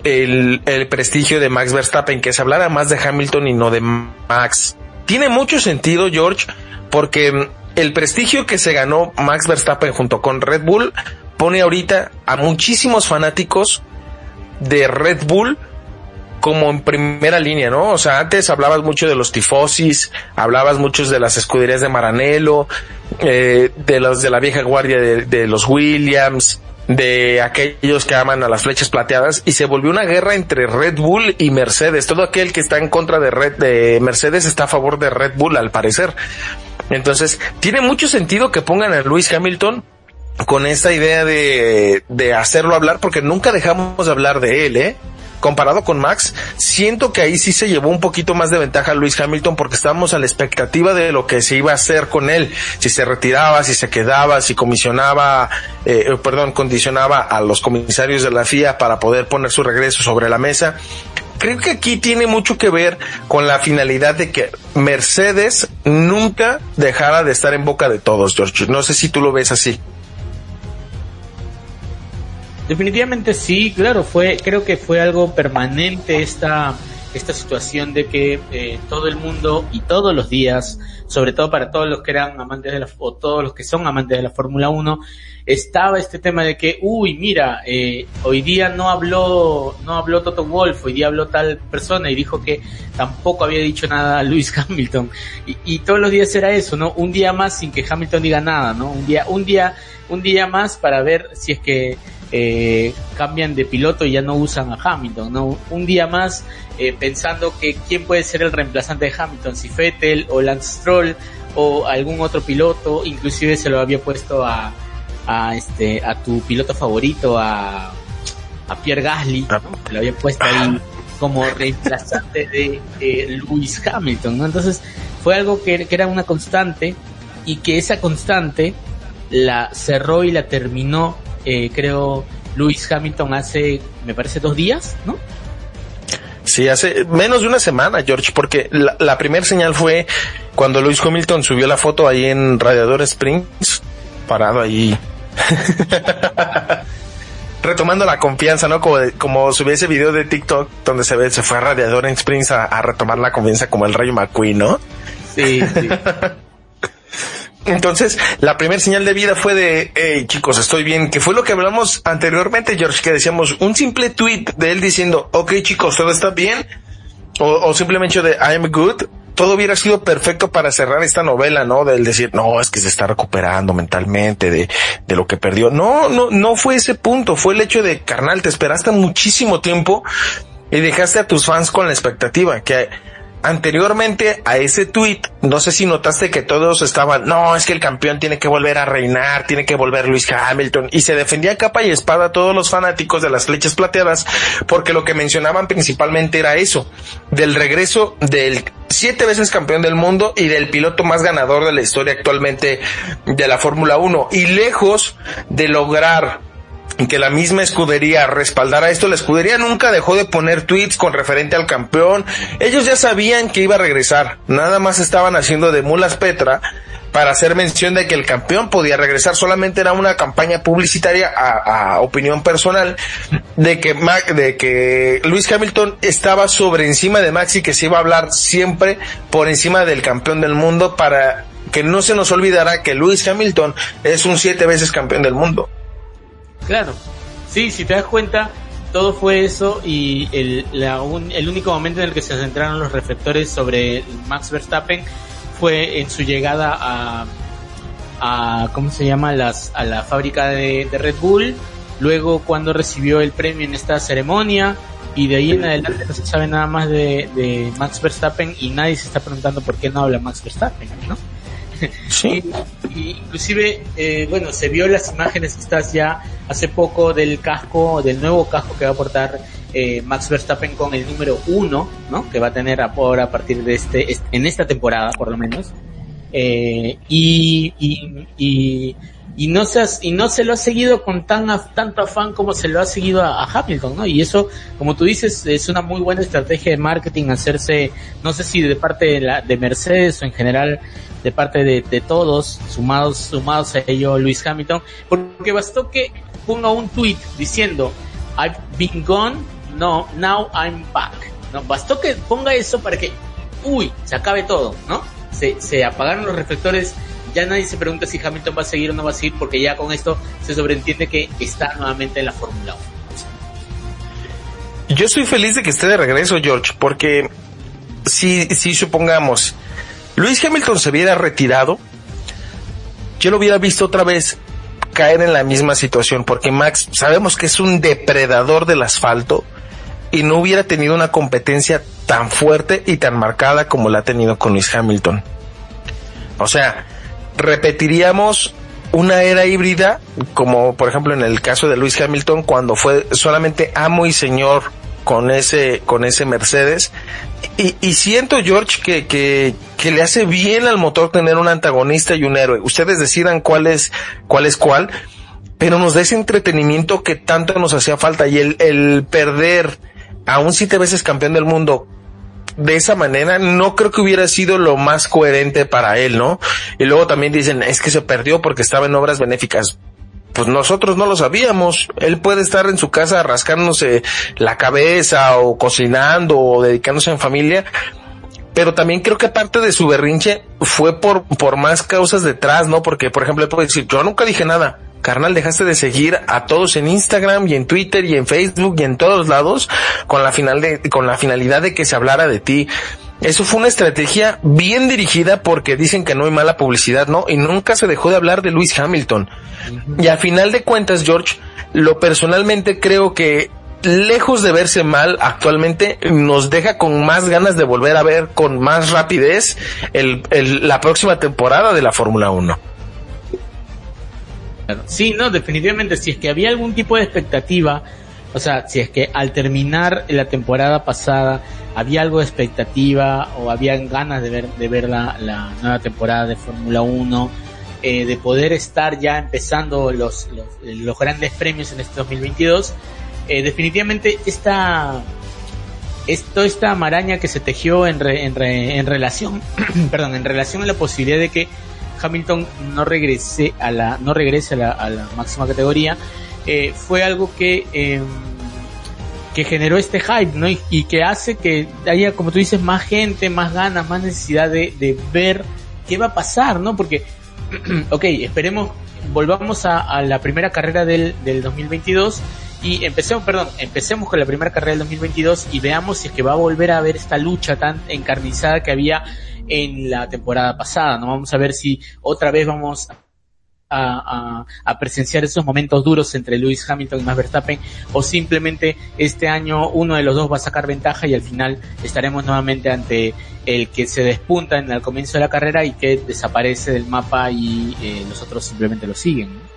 el, el prestigio de Max Verstappen, que se hablara más de Hamilton y no de Max. Tiene mucho sentido, George, porque el prestigio que se ganó Max Verstappen junto con Red Bull pone ahorita a muchísimos fanáticos de Red Bull como en primera línea, ¿no? O sea, antes hablabas mucho de los tifosis, hablabas muchos de las escuderías de Maranello, eh, de los de la vieja guardia de, de, los Williams, de aquellos que aman a las flechas plateadas y se volvió una guerra entre Red Bull y Mercedes. Todo aquel que está en contra de Red de Mercedes está a favor de Red Bull al parecer. Entonces, tiene mucho sentido que pongan a Lewis Hamilton con esta idea de, de hacerlo hablar porque nunca dejamos de hablar de él, ¿eh? Comparado con Max, siento que ahí sí se llevó un poquito más de ventaja Luis Hamilton porque estábamos a la expectativa de lo que se iba a hacer con él, si se retiraba, si se quedaba, si comisionaba, eh, perdón, condicionaba a los comisarios de la FIA para poder poner su regreso sobre la mesa. Creo que aquí tiene mucho que ver con la finalidad de que Mercedes nunca dejara de estar en boca de todos, George. No sé si tú lo ves así. Definitivamente sí, claro, fue, creo que fue algo permanente esta, esta situación de que eh, todo el mundo y todos los días, sobre todo para todos los que eran amantes de la, o todos los que son amantes de la Fórmula 1, estaba este tema de que, uy, mira, eh, hoy día no habló, no habló Toto Wolf, hoy día habló tal persona y dijo que tampoco había dicho nada a Lewis Hamilton. Y, y todos los días era eso, ¿no? Un día más sin que Hamilton diga nada, ¿no? Un día, un día, un día más para ver si es que eh, cambian de piloto y ya no usan a Hamilton, ¿no? Un día más eh, pensando que quién puede ser el reemplazante de Hamilton, si Vettel o Lance Stroll o algún otro piloto, inclusive se lo había puesto a, a este a tu piloto favorito, a, a Pierre Gasly, ¿no? Se lo había puesto ahí como reemplazante de eh, Lewis Hamilton, ¿no? Entonces fue algo que, que era una constante y que esa constante la cerró y la terminó eh, creo, Lewis Hamilton hace, me parece, dos días, ¿no? Sí, hace menos de una semana, George, porque la, la primera señal fue cuando Lewis Hamilton subió la foto ahí en Radiador Springs, parado ahí. retomando la confianza, ¿no? Como, como subí ese video de TikTok donde se ve, se fue a Radiador en Springs a, a retomar la confianza como el Rayo McQueen, ¿no? Sí, sí. Entonces, la primera señal de vida fue de, hey chicos, estoy bien, que fue lo que hablamos anteriormente, George, que decíamos un simple tweet de él diciendo, ok chicos, todo está bien, o, o simplemente de I'm good, todo hubiera sido perfecto para cerrar esta novela, ¿no? Del decir, no, es que se está recuperando mentalmente de, de lo que perdió. No, no, no fue ese punto, fue el hecho de, carnal, te esperaste muchísimo tiempo y dejaste a tus fans con la expectativa que anteriormente a ese tweet, no sé si notaste que todos estaban, no, es que el campeón tiene que volver a reinar, tiene que volver Luis Hamilton, y se defendía capa y espada a todos los fanáticos de las flechas plateadas, porque lo que mencionaban principalmente era eso, del regreso del siete veces campeón del mundo y del piloto más ganador de la historia actualmente de la Fórmula 1, y lejos de lograr que la misma escudería respaldara esto, la escudería nunca dejó de poner tweets con referente al campeón. Ellos ya sabían que iba a regresar, nada más estaban haciendo de mulas Petra para hacer mención de que el campeón podía regresar. Solamente era una campaña publicitaria a, opinión personal de que Mac, de que Luis Hamilton estaba sobre encima de Max y que se iba a hablar siempre por encima del campeón del mundo para que no se nos olvidara que Luis Hamilton es un siete veces campeón del mundo. Claro, sí, si te das cuenta, todo fue eso y el, la, un, el único momento en el que se centraron los reflectores sobre Max Verstappen fue en su llegada a, a ¿cómo se llama? Las, a la fábrica de, Red Bull, luego cuando recibió el premio en esta ceremonia y de ahí en adelante no se sabe nada más de, de Max Verstappen y nadie se está preguntando por qué no habla Max Verstappen, ¿no? Sí. y, inclusive, eh, bueno, se vio las imágenes que estás ya hace poco del casco, del nuevo casco que va a portar eh, Max Verstappen con el número uno, ¿no? Que va a tener ahora a partir de este, en esta temporada por lo menos. Eh, y, y y no se y no se lo ha seguido con tan tanto afán como se lo ha seguido a, Hamilton, ¿no? Y eso, como tú dices, es una muy buena estrategia de marketing hacerse, no sé si de parte de, la, de Mercedes o en general de parte de, de todos, sumados sumados a ello Luis Hamilton, porque bastó que ponga un tweet diciendo I've been gone, no, now I'm back. No, bastó que ponga eso para que, uy, se acabe todo, ¿no? Se, se apagaron los reflectores ya nadie se pregunta si Hamilton va a seguir o no va a seguir porque ya con esto se sobreentiende que está nuevamente en la Fórmula 1. Yo estoy feliz de que esté de regreso, George, porque si, si supongamos Luis Hamilton se hubiera retirado, yo lo hubiera visto otra vez caer en la misma situación, porque Max sabemos que es un depredador del asfalto y no hubiera tenido una competencia tan fuerte y tan marcada como la ha tenido con Luis Hamilton. O sea, repetiríamos una era híbrida, como por ejemplo en el caso de Luis Hamilton, cuando fue solamente amo y señor con ese, con ese Mercedes. Y, y siento, George, que, que, que, le hace bien al motor tener un antagonista y un héroe. Ustedes decidan cuál es, cuál es cuál, pero nos da ese entretenimiento que tanto nos hacía falta y el, el perder a un siete veces campeón del mundo de esa manera, no creo que hubiera sido lo más coherente para él, ¿no? Y luego también dicen, es que se perdió porque estaba en obras benéficas. Pues nosotros no lo sabíamos. Él puede estar en su casa rascándose la cabeza o cocinando o dedicándose en familia. Pero también creo que aparte de su berrinche fue por, por más causas detrás, ¿no? Porque, por ejemplo, él puede decir, yo nunca dije nada carnal, dejaste de seguir a todos en Instagram y en Twitter y en Facebook y en todos lados con la final de, con la finalidad de que se hablara de ti. Eso fue una estrategia bien dirigida porque dicen que no hay mala publicidad, ¿no? Y nunca se dejó de hablar de Luis Hamilton. Y a final de cuentas, George, lo personalmente creo que lejos de verse mal actualmente, nos deja con más ganas de volver a ver con más rapidez el, la próxima temporada de la Fórmula 1. Sí, no, definitivamente, si es que había algún tipo de expectativa, o sea, si es que al terminar la temporada pasada había algo de expectativa o habían ganas de ver, de ver la, la nueva temporada de Fórmula 1, eh, de poder estar ya empezando los, los, grandes premios en este 2022, eh, definitivamente esta, esto, esta maraña que se tejió en, re, en, re, en relación, perdón, en relación a la posibilidad de que Hamilton no regrese a la, no regrese a la, máxima categoría, eh, fue algo que, eh, que generó este hype, ¿no? Y, que hace que haya, como tú dices, más gente, más ganas, más necesidad de, de ver qué va a pasar, ¿no? Porque, ok, esperemos, volvamos a, a la primera carrera del, del 2022 y empecemos, perdón, empecemos con la primera carrera del 2022 y veamos si es que va a volver a haber esta lucha tan encarnizada que había en la temporada pasada, ¿no? Vamos a ver si otra vez vamos a, a, presenciar esos momentos duros entre Lewis Hamilton y Max Verstappen o simplemente este año uno de los dos va a sacar ventaja y al final estaremos nuevamente ante el que se despunta en el comienzo de la carrera y que desaparece del mapa y eh, los otros simplemente lo siguen.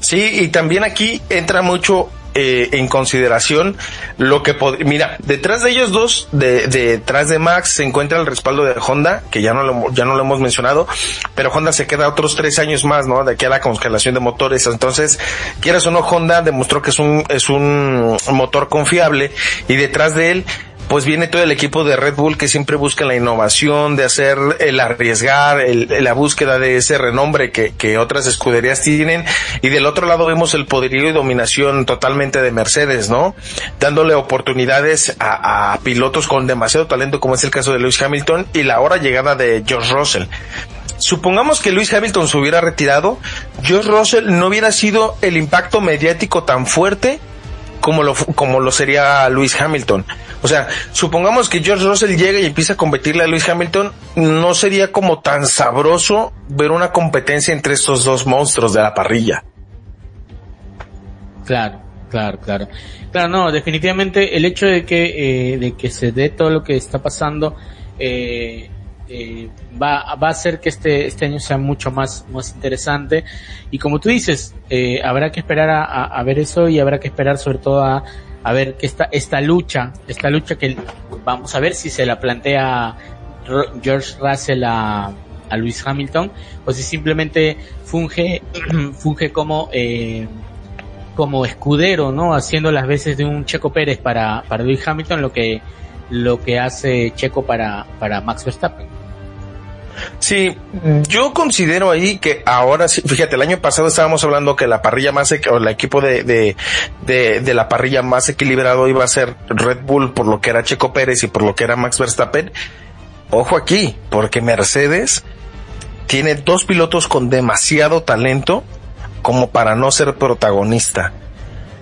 Sí, y también aquí entra mucho eh, en consideración lo que mira detrás de ellos dos de, detrás de Max se encuentra el respaldo de Honda que ya no lo ya no lo hemos mencionado pero Honda se queda otros tres años más no de aquí a la congelación de motores. Entonces quieras o no Honda demostró que es un es un motor confiable y detrás de él pues viene todo el equipo de Red Bull que siempre busca la innovación, de hacer el arriesgar, el, la búsqueda de ese renombre que, otras escuderías tienen. Y del otro lado vemos el poderío y dominación totalmente de Mercedes, ¿no? Dándole oportunidades a, pilotos con demasiado talento como es el caso de Lewis Hamilton y la hora llegada de George Russell supongamos que Lewis Hamilton se hubiera retirado, George Russell no hubiera sido el impacto mediático tan fuerte como lo, como lo sería Lewis Hamilton. O sea, supongamos que George Russell llega y empieza a competirle a Lewis Hamilton, no sería como tan sabroso ver una competencia entre estos dos monstruos de la parrilla. Claro, claro, claro. Claro, no, definitivamente el hecho de que, eh, de que se dé todo lo que está pasando, eh, eh, va, va a hacer que este, este año sea mucho más, más interesante. Y como tú dices, eh, habrá que esperar a, a, ver eso y habrá que esperar sobre todo a, a ver que esta, esta lucha, esta lucha que vamos a ver si se la plantea George Russell a, a Luis Hamilton o si simplemente funge, funge como, eh, como escudero, ¿no? Haciendo las veces de un Checo Pérez para, para Luis Hamilton, lo que, lo que hace Checo para, para Max Verstappen. Sí, yo considero ahí que ahora sí, fíjate, el año pasado estábamos hablando que la parrilla más, o el equipo de, de, de, de, la parrilla más equilibrado iba a ser Red Bull por lo que era Checo Pérez y por lo que era Max Verstappen. Ojo aquí, porque Mercedes tiene dos pilotos con demasiado talento como para no ser protagonista.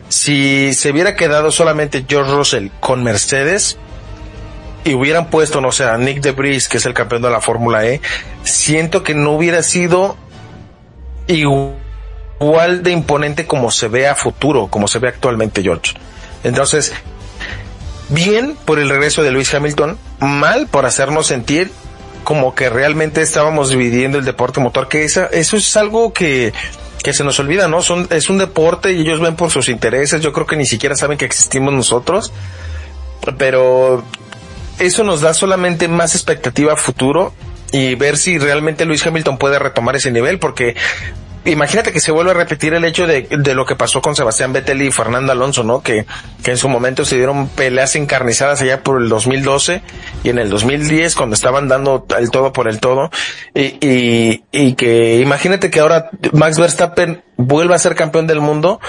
Si se hubiera quedado solamente George Russell con Mercedes y hubieran puesto, no sé, a Nick DeBris, que es el campeón de la Fórmula E, siento que no hubiera sido igual de imponente como se ve a futuro, como se ve actualmente George. Entonces, bien por el regreso de Luis Hamilton, mal por hacernos sentir como que realmente estábamos dividiendo el deporte motor, que esa, eso es algo que, que se nos olvida, ¿no? Son, es un deporte y ellos ven por sus intereses, yo creo que ni siquiera saben que existimos nosotros, pero eso nos da solamente más expectativa a futuro y ver si realmente Luis Hamilton puede retomar ese nivel, porque imagínate que se vuelve a repetir el hecho de, de, lo que pasó con Sebastián Vettel y Fernando Alonso, ¿no? Que, que en su momento se dieron peleas encarnizadas allá por el 2012 y en el 2010 cuando estaban dando el todo por el todo y, y, y que imagínate que ahora Max Verstappen vuelva a ser campeón del mundo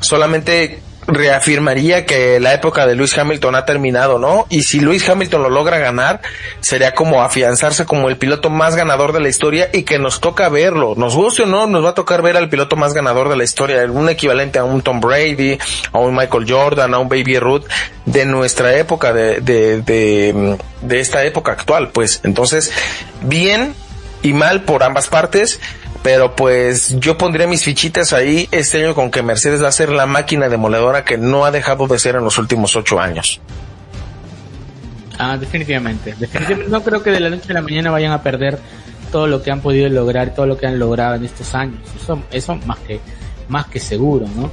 solamente reafirmaría que la época de Luis Hamilton ha terminado, ¿no? Y si Luis Hamilton lo logra ganar, sería como afianzarse como el piloto más ganador de la historia y que nos toca verlo. Nos guste o no, nos va a tocar ver al piloto más ganador de la historia, un equivalente a un Tom Brady, a un Michael Jordan, a un Baby Ruth de nuestra época, de, de, de, de esta época actual, pues. Entonces, bien y mal por ambas partes pero pues yo pondría mis fichitas ahí este año con que Mercedes va a ser la máquina demoledora que no ha dejado de ser en los últimos ocho años. Ah, definitivamente. Definitivamente no creo que de la noche a la mañana vayan a perder todo lo que han podido lograr, todo lo que han logrado en estos años. Eso, eso más que, más que seguro, ¿no?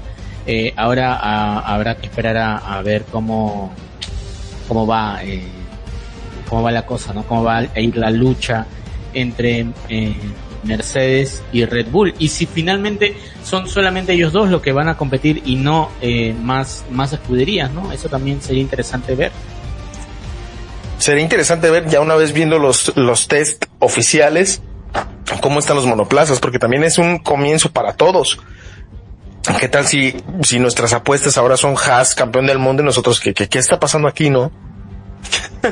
Eh, ahora habrá que esperar a, ver cómo, cómo va, eh, cómo va la cosa, ¿no? Cómo va a ir la lucha entre eh, Mercedes y Red Bull. Y si finalmente son solamente ellos dos los que van a competir y no eh, más, más escuderías, ¿no? Eso también sería interesante ver. Sería interesante ver ya una vez viendo los, los test oficiales cómo están los monoplazas, porque también es un comienzo para todos. ¿Qué tal si, si nuestras apuestas ahora son Haas, campeón del mundo, y nosotros, ¿qué, qué, qué está pasando aquí, no?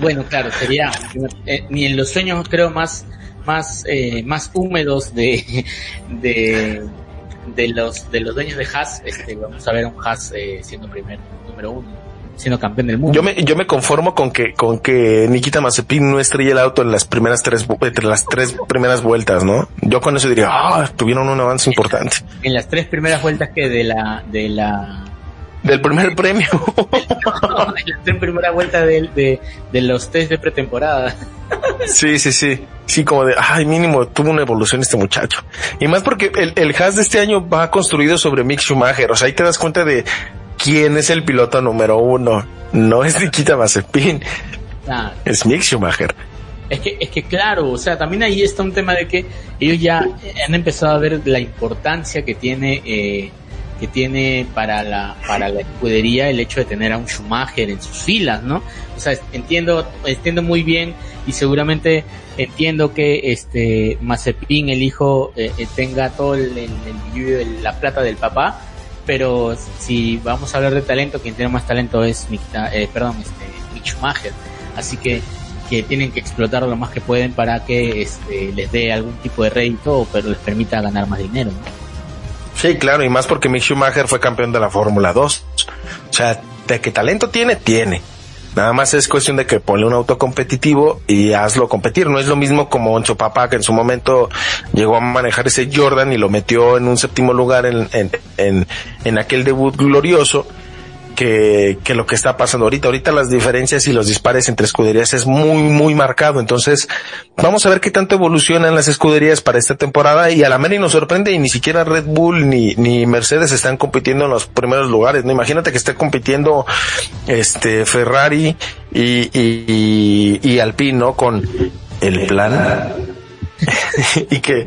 Bueno, claro, sería eh, ni en los sueños creo más más eh, más húmedos de, de de los de los dueños de Haas, este, vamos a ver un Haas eh, siendo primer número uno, siendo campeón del mundo. Yo me yo me conformo con que con que Nikita Mazepin no estrella el auto en las primeras tres entre las tres primeras vueltas, ¿no? Yo con eso diría, ah, tuvieron un avance importante. En las tres primeras vueltas que de la de la del primer premio. en primera vuelta de, de, de, los test de pretemporada. sí, sí, sí. Sí, como de, ay, mínimo, tuvo una evolución este muchacho. Y más porque el, el Haas de este año va construido sobre Mick Schumacher. O sea, ahí te das cuenta de quién es el piloto número uno. No es Nikita Mazepin. Es Mick Schumacher. Es que, es que claro, o sea, también ahí está un tema de que ellos ya han empezado a ver la importancia que tiene eh, que tiene para la, para la escudería el hecho de tener a un Schumacher en sus filas, ¿no? O sea, entiendo, entiendo muy bien y seguramente entiendo que este Mazepin, el hijo, eh, eh, tenga todo el, el, la plata del papá, pero si vamos a hablar de talento, quien tiene más talento es eh, perdón, este, Mick Schumacher. Así que que tienen que explotar lo más que pueden para que este, les dé algún tipo de rédito, pero les permita ganar más dinero. ¿no? Sí, claro, y más porque Mick Schumacher fue campeón de la Fórmula 2. O sea, de qué talento tiene, tiene. Nada más es cuestión de que ponle un auto competitivo y hazlo competir. No es lo mismo como Oncho Papá, que en su momento llegó a manejar ese Jordan y lo metió en un séptimo lugar en, en, en, en aquel debut glorioso. Que, que lo que está pasando ahorita. Ahorita las diferencias y los dispares entre escuderías es muy, muy marcado. Entonces, vamos a ver qué tanto evolucionan las escuderías para esta temporada y a la Mary nos sorprende y ni siquiera Red Bull ni, ni Mercedes están compitiendo en los primeros lugares. ¿no? Imagínate que esté compitiendo este Ferrari y, y, y Alpine, ¿no? Con el plan y que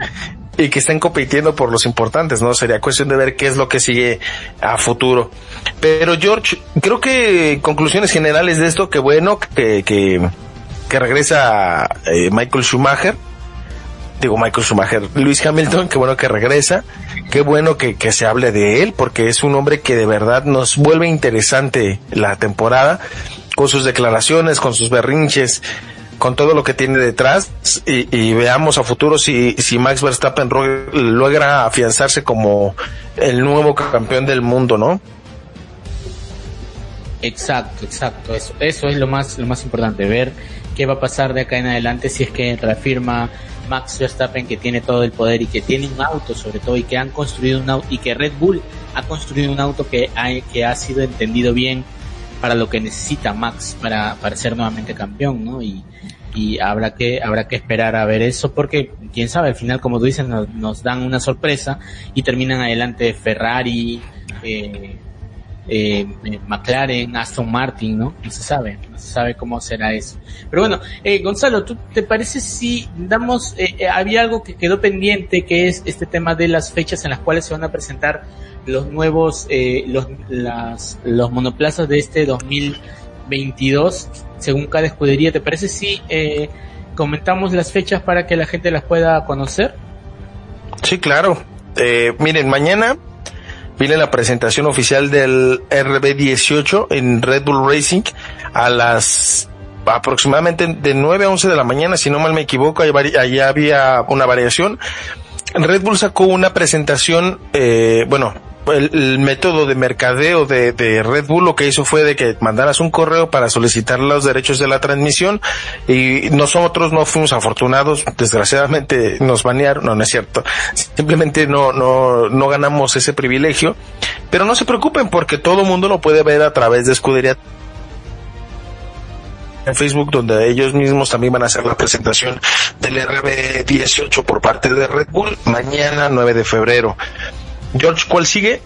y que estén compitiendo por los importantes, ¿no? Sería cuestión de ver qué es lo que sigue a futuro. Pero George, creo que conclusiones generales de esto, que bueno que, que, que regresa eh, Michael Schumacher, digo Michael Schumacher, Luis Hamilton, qué bueno que regresa, qué bueno que, que se hable de él, porque es un hombre que de verdad nos vuelve interesante la temporada, con sus declaraciones, con sus berrinches, con todo lo que tiene detrás y, y veamos a futuro si, si Max Verstappen logra afianzarse como el nuevo campeón del mundo, ¿no? Exacto, exacto. Eso, eso es lo más, lo más importante, ver qué va a pasar de acá en adelante si es que reafirma Max Verstappen que tiene todo el poder y que tiene un auto sobre todo y que han construido un auto y que Red Bull ha construido un auto que ha, que ha sido entendido bien para lo que necesita Max para, para ser nuevamente campeón, ¿no? Y, y habrá que, habrá que esperar a ver eso porque quién sabe, al final como tú dices nos, nos dan una sorpresa y terminan adelante Ferrari, eh, eh, McLaren, Aston Martin, ¿no? No se sabe, no se sabe cómo será eso. Pero bueno, eh, Gonzalo, ¿tú te parece si damos, eh, eh, había algo que quedó pendiente que es este tema de las fechas en las cuales se van a presentar los nuevos, eh, los, las, los monoplazas de este 2022 según cada escudería? ¿Te parece si eh, comentamos las fechas para que la gente las pueda conocer? Sí, claro. Eh, miren, mañana viene la presentación oficial del RB18 en Red Bull Racing a las aproximadamente de 9 a 11 de la mañana, si no mal me equivoco, ahí, había una variación. Red Bull sacó una presentación, eh, bueno, el, método de mercadeo de, de, Red Bull lo que hizo fue de que mandaras un correo para solicitar los derechos de la transmisión y nosotros no fuimos afortunados, desgraciadamente nos banearon, no, no es cierto, simplemente no, no, no ganamos ese privilegio, pero no se preocupen porque todo el mundo lo puede ver a través de escudería en Facebook donde ellos mismos también van a hacer la presentación del RB18 por parte de Red Bull mañana 9 de febrero. George, ¿cuál sigue?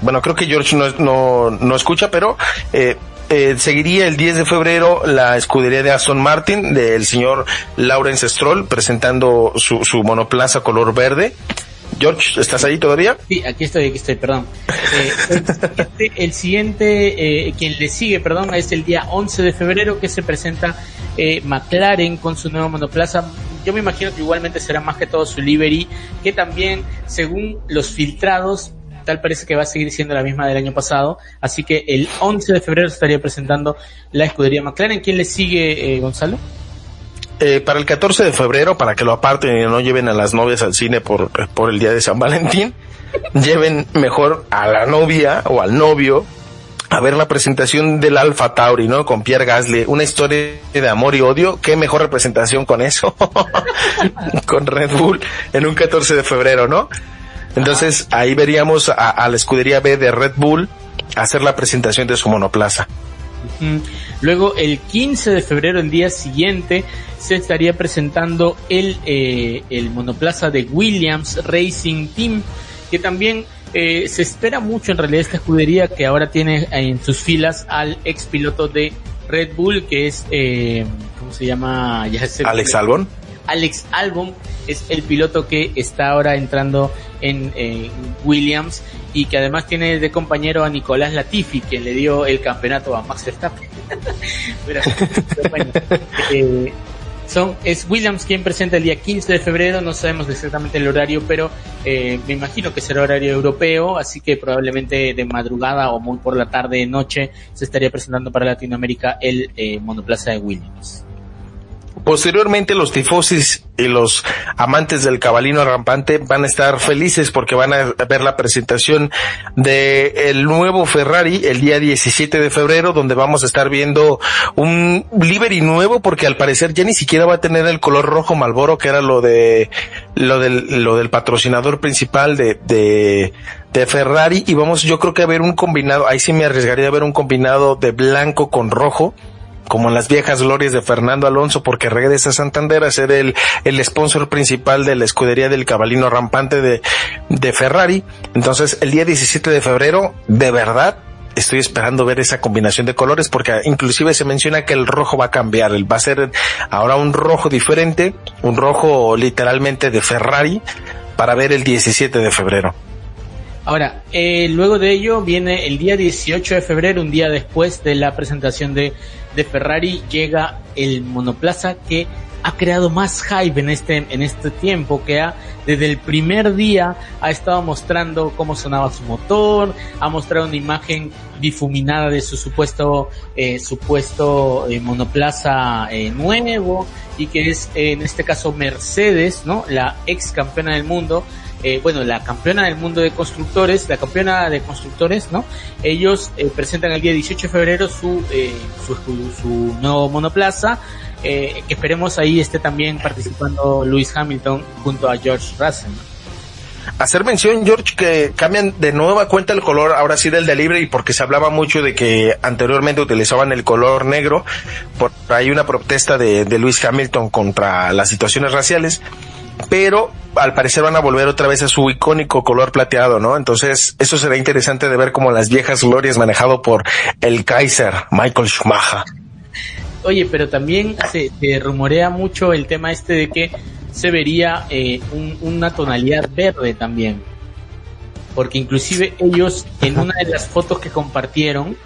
Bueno, creo que George no, no, no escucha, pero eh, eh, seguiría el 10 de febrero la escudería de Aston Martin del señor Lawrence Stroll presentando su, su monoplaza color verde. George, ¿estás ahí todavía? Sí, aquí estoy, aquí estoy, perdón. Eh, el siguiente, el siguiente eh, quien le sigue, perdón, es el día 11 de febrero que se presenta eh, McLaren con su nuevo monoplaza. Yo me imagino que igualmente será más que todo su livery, que también, según los filtrados, tal parece que va a seguir siendo la misma del año pasado. Así que el 11 de febrero estaría presentando la escudería McLaren. ¿Quién le sigue, eh, Gonzalo? Eh, para el 14 de febrero, para que lo aparten y no lleven a las novias al cine por, por el día de San Valentín, lleven mejor a la novia o al novio a ver la presentación del Alfa Tauri, ¿no? Con Pierre Gasly, una historia de amor y odio. Qué mejor representación con eso, con Red Bull en un 14 de febrero, ¿no? Entonces ahí veríamos a, a, la escudería B de Red Bull hacer la presentación de su monoplaza. Luego el 15 de febrero, el día siguiente, se estaría presentando el, eh, el monoplaza de Williams Racing Team, que también eh, se espera mucho en realidad esta escudería que ahora tiene en sus filas al ex piloto de Red Bull, que es, eh, ¿cómo se llama? Ya Alex Albon. Alex Albon es el piloto que está ahora entrando en eh, Williams y que además tiene de compañero a Nicolás Latifi, quien le dio el campeonato a Max Verstappen. eh, son, es Williams quien presenta el día 15 de febrero, no sabemos exactamente el horario, pero eh, me imagino que será horario europeo, así que probablemente de madrugada o muy por la tarde, noche, se estaría presentando para Latinoamérica el eh, monoplaza de Williams. Posteriormente los tifosis y los amantes del cabalino rampante van a estar felices porque van a ver la presentación de el nuevo Ferrari el día 17 de febrero donde vamos a estar viendo un livery nuevo porque al parecer ya ni siquiera va a tener el color rojo Malboro que era lo de lo del lo del patrocinador principal de de de Ferrari. Y vamos yo creo que a ver un combinado ahí sí me arriesgaría a ver un combinado de blanco con rojo como en las viejas glorias de Fernando Alonso, porque regresa a Santander a ser el, el sponsor principal de la escudería del cabalino rampante de, de Ferrari. Entonces, el día 17 de febrero, de verdad, estoy esperando ver esa combinación de colores porque inclusive se menciona que el rojo va a cambiar, va a ser ahora un rojo diferente, un rojo literalmente de Ferrari para ver el 17 de febrero. Ahora, eh, luego de ello viene el día 18 de febrero, un día después de la presentación de, de Ferrari, llega el monoplaza que ha creado más hype en este, en este tiempo, que ha, desde el primer día ha estado mostrando cómo sonaba su motor, ha mostrado una imagen difuminada de su supuesto, eh, supuesto eh, monoplaza eh, nuevo, y que es en este caso Mercedes, ¿no? La ex campeona del mundo, eh, bueno, la campeona del mundo de constructores, la campeona de constructores, ¿no? Ellos eh, presentan el día 18 de febrero su, eh, su, su, nuevo monoplaza, que esperemos ahí esté también participando Lewis Hamilton junto a George Russell. Hacer mención, George, que cambian de nueva cuenta el color, ahora sí del delivery, porque se hablaba mucho de que anteriormente utilizaban el color negro, por hay una protesta de, de Lewis Hamilton contra las situaciones raciales pero al parecer van a volver otra vez a su icónico color plateado, ¿no? Entonces, eso será interesante de ver como las viejas glorias manejado por el Kaiser, Michael Schumacher. Oye, pero también se, rumorea mucho el tema este de que se vería eh, una tonalidad verde también. Porque inclusive ellos en una de las fotos que compartieron,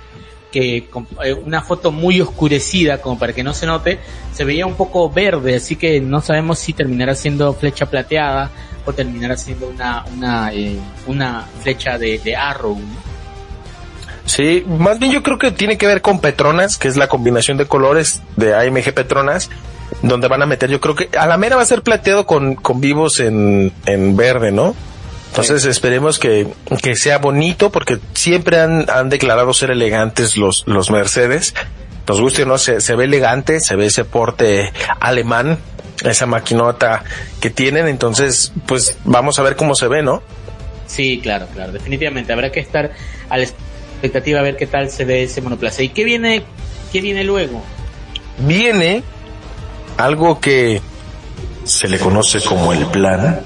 que eh, una foto muy oscurecida como para que no se note, se veía un poco verde, así que no sabemos si terminará siendo flecha plateada o terminará siendo una una eh, una flecha de, de Arrow. Sí, más bien yo creo que tiene que ver con Petronas, que es la combinación de colores de AMG Petronas, donde van a meter, yo creo que a la mera va a ser plateado con, con vivos en, en verde, ¿no? Entonces esperemos que, que sea bonito porque siempre han, han declarado ser elegantes los, los Mercedes. Nos guste no, se, se ve elegante, se ve ese porte alemán, esa maquinota que tienen. Entonces, pues vamos a ver cómo se ve, ¿no? Sí, claro, claro. Definitivamente habrá que estar a la expectativa a ver qué tal se ve ese monoplaza. ¿Y qué viene, qué viene luego? Viene algo que se le conoce como el plan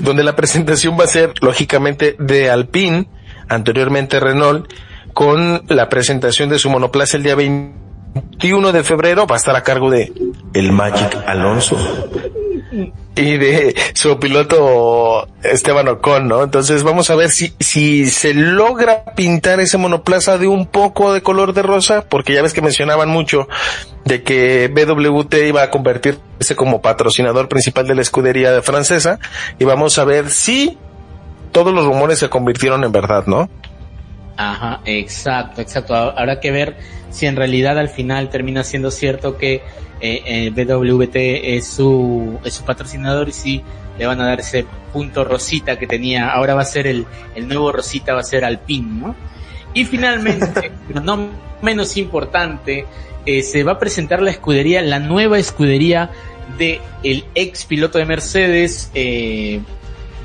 donde la presentación va a ser lógicamente de Alpine, anteriormente Renault, con la presentación de su monoplaza el día 21 de febrero, va a estar a cargo de el Magic Alonso y de su piloto Esteban Ocon, ¿no? Entonces vamos a ver si, si se logra pintar ese monoplaza de un poco de color de rosa, porque ya ves que mencionaban mucho de que BWT iba a convertirse como patrocinador principal de la escudería francesa, y vamos a ver si todos los rumores se convirtieron en verdad, ¿no? Ajá, exacto, exacto. Habrá que ver si en realidad al final termina siendo cierto que eh, eh BWT es su, es su patrocinador y si le van a dar ese punto rosita que tenía, ahora va a ser el, el nuevo rosita, va a ser Alpine, ¿no? Y finalmente, pero no menos importante, eh, se va a presentar la escudería, la nueva escudería de el ex piloto de Mercedes, eh,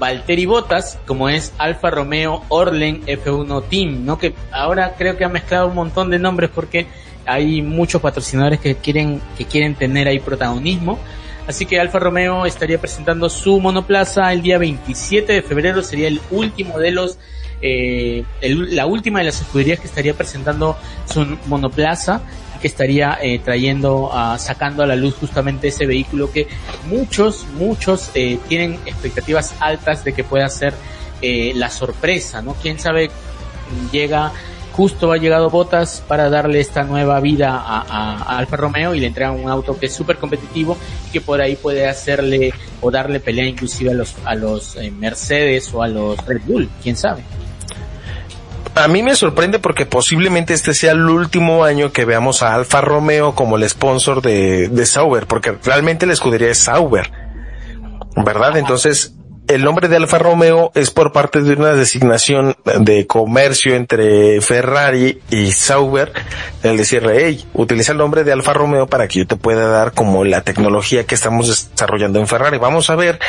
Valtteri Bottas, como es Alfa Romeo Orlen F1 Team, ¿no? Que ahora creo que ha mezclado un montón de nombres porque hay muchos patrocinadores que quieren, que quieren tener ahí protagonismo. Así que Alfa Romeo estaría presentando su monoplaza el día 27 de febrero, sería el último de los, eh, la última de las escuderías que estaría presentando su monoplaza que estaría eh, trayendo, sacando a la luz justamente ese vehículo que muchos, muchos eh, tienen expectativas altas de que pueda ser eh, la sorpresa, ¿no? Quién sabe, llega, justo ha llegado Botas para darle esta nueva vida a, Alfa Romeo y le entrega un auto que es súper competitivo y que por ahí puede hacerle o darle pelea inclusive a los, a los Mercedes o a los Red Bull, quién sabe. A mí me sorprende porque posiblemente este sea el último año que veamos a Alfa Romeo como el sponsor de, de Sauber, porque realmente la escudería es Sauber, ¿verdad? Entonces, el nombre de Alfa Romeo es por parte de una designación de comercio entre Ferrari y Sauber, el decirle, hey, utiliza el nombre de Alfa Romeo para que yo te pueda dar como la tecnología que estamos desarrollando en Ferrari. Vamos a ver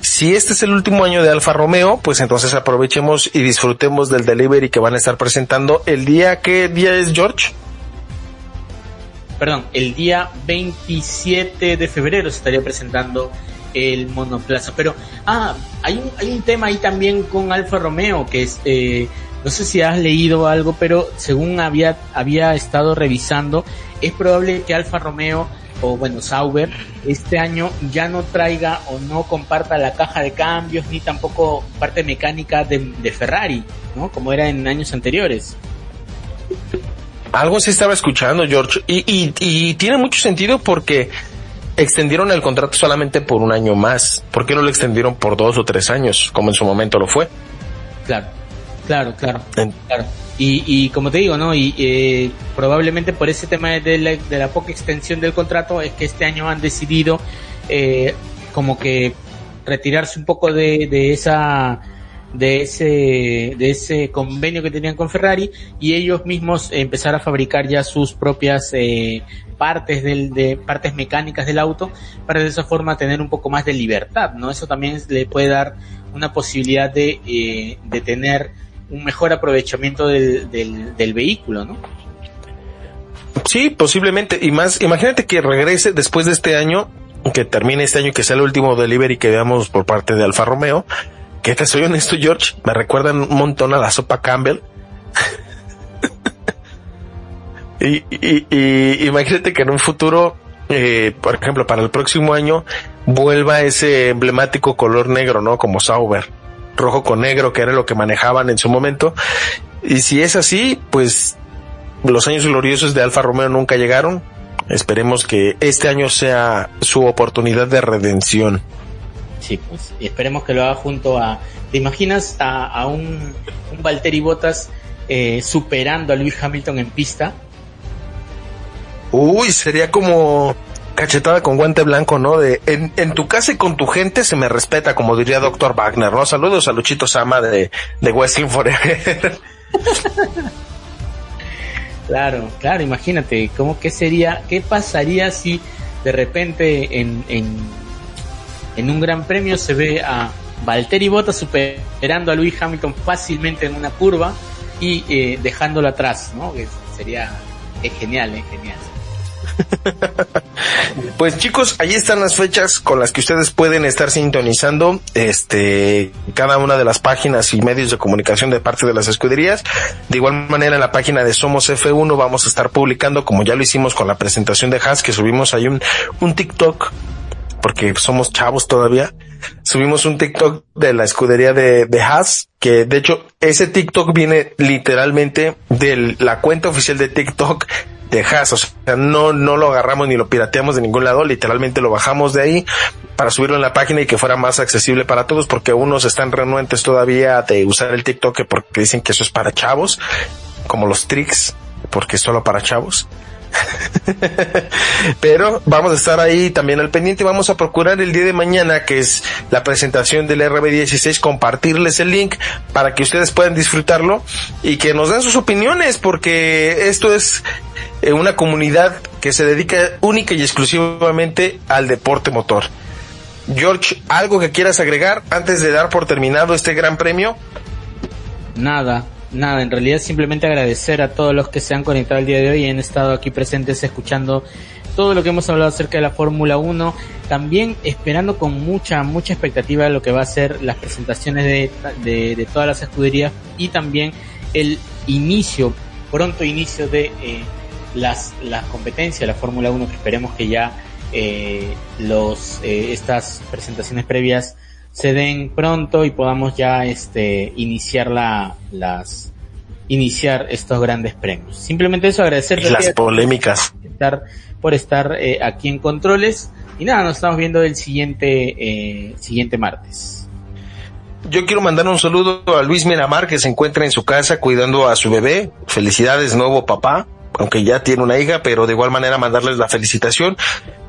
si este es el último año de Alfa Romeo, pues entonces aprovechemos y disfrutemos del delivery que van a estar presentando el día, ¿qué día es George? Perdón, el día 27 de febrero se estaría presentando el monoplaza. Pero, ah, hay un, hay un tema ahí también con Alfa Romeo, que es, eh, no sé si has leído algo, pero según había, había estado revisando, es probable que Alfa Romeo o bueno, Sauber, este año ya no traiga o no comparta la caja de cambios ni tampoco parte mecánica de, de Ferrari, ¿no? Como era en años anteriores. Algo se estaba escuchando, George, y, y, y tiene mucho sentido porque extendieron el contrato solamente por un año más. ¿Por qué no lo extendieron por dos o tres años, como en su momento lo fue? Claro, claro, claro. claro. Y, y como te digo, ¿no? Y eh, probablemente por ese tema de la, de la, poca extensión del contrato es que este año han decidido eh, como que retirarse un poco de, de esa de ese de ese convenio que tenían con Ferrari y ellos mismos empezar a fabricar ya sus propias eh, partes del, de partes mecánicas del auto para de esa forma tener un poco más de libertad no eso también le puede dar una posibilidad de, eh, de tener un mejor aprovechamiento del, del, del vehículo no sí posiblemente y más imagínate que regrese después de este año que termine este año que sea el último delivery que veamos por parte de Alfa Romeo que te soy honesto, George, me recuerdan un montón a la sopa Campbell. y, y, y, imagínate que en un futuro, eh, por ejemplo, para el próximo año, vuelva ese emblemático color negro, ¿no? Como Sauber, rojo con negro, que era lo que manejaban en su momento. Y si es así, pues los años gloriosos de Alfa Romeo nunca llegaron. Esperemos que este año sea su oportunidad de redención. Sí, pues, y esperemos que lo haga junto a. ¿Te imaginas a, a un, un Valtteri Bottas eh, superando a Lewis Hamilton en pista? Uy, sería como cachetada con guante blanco, ¿no? De en, tu casa y con tu gente se me respeta, como diría Doctor Wagner, ¿no? Saludos a Luchito Sama de, de Wrestling Forever. claro, claro, imagínate, ¿cómo que sería, qué pasaría si de repente en, en un gran premio se ve a Valtteri Bottas superando a Lewis Hamilton fácilmente en una curva y eh, dejándolo atrás, ¿no? Que sería es genial, es genial. Pues chicos, ahí están las fechas con las que ustedes pueden estar sintonizando este cada una de las páginas y medios de comunicación de parte de las escuderías. De igual manera en la página de Somos F1 vamos a estar publicando, como ya lo hicimos con la presentación de Haas, que subimos ahí un, TikTok porque somos chavos todavía, subimos un TikTok de la escudería de, de Haas, que de hecho ese TikTok viene literalmente de la cuenta oficial de TikTok de Haas, o sea, no, no lo agarramos ni lo pirateamos de ningún lado, literalmente lo bajamos de ahí para subirlo en la página y que fuera más accesible para todos, porque unos están renuentes todavía de usar el TikTok porque dicen que eso es para chavos, como los tricks, porque es solo para chavos. Pero vamos a estar ahí también al pendiente. Vamos a procurar el día de mañana, que es la presentación del RB16, compartirles el link para que ustedes puedan disfrutarlo y que nos den sus opiniones, porque esto es eh, una comunidad que se dedica única y exclusivamente al deporte motor. George, ¿algo que quieras agregar antes de dar por terminado este gran premio? Nada, nada, en realidad simplemente agradecer a todos los que se han conectado el día de hoy y han estado aquí presentes escuchando todo lo que hemos hablado acerca de la Fórmula 1, también esperando con mucha, mucha expectativa lo que va a ser las presentaciones de, de, de todas las escuderías y también el inicio, pronto inicio de eh, las, las competencias la Fórmula 1 que esperemos que ya eh, los, eh, estas presentaciones previas se den pronto y podamos ya este iniciar la, las iniciar estos grandes premios. Simplemente eso agradecer las polémicas por estar, por estar eh, aquí en controles y nada, nos estamos viendo el siguiente eh, siguiente martes. yo quiero mandar un saludo a Luis Miramar que se encuentra en su casa cuidando a su bebé. Felicidades, nuevo papá, aunque ya tiene una hija, pero de igual manera mandarles la felicitación.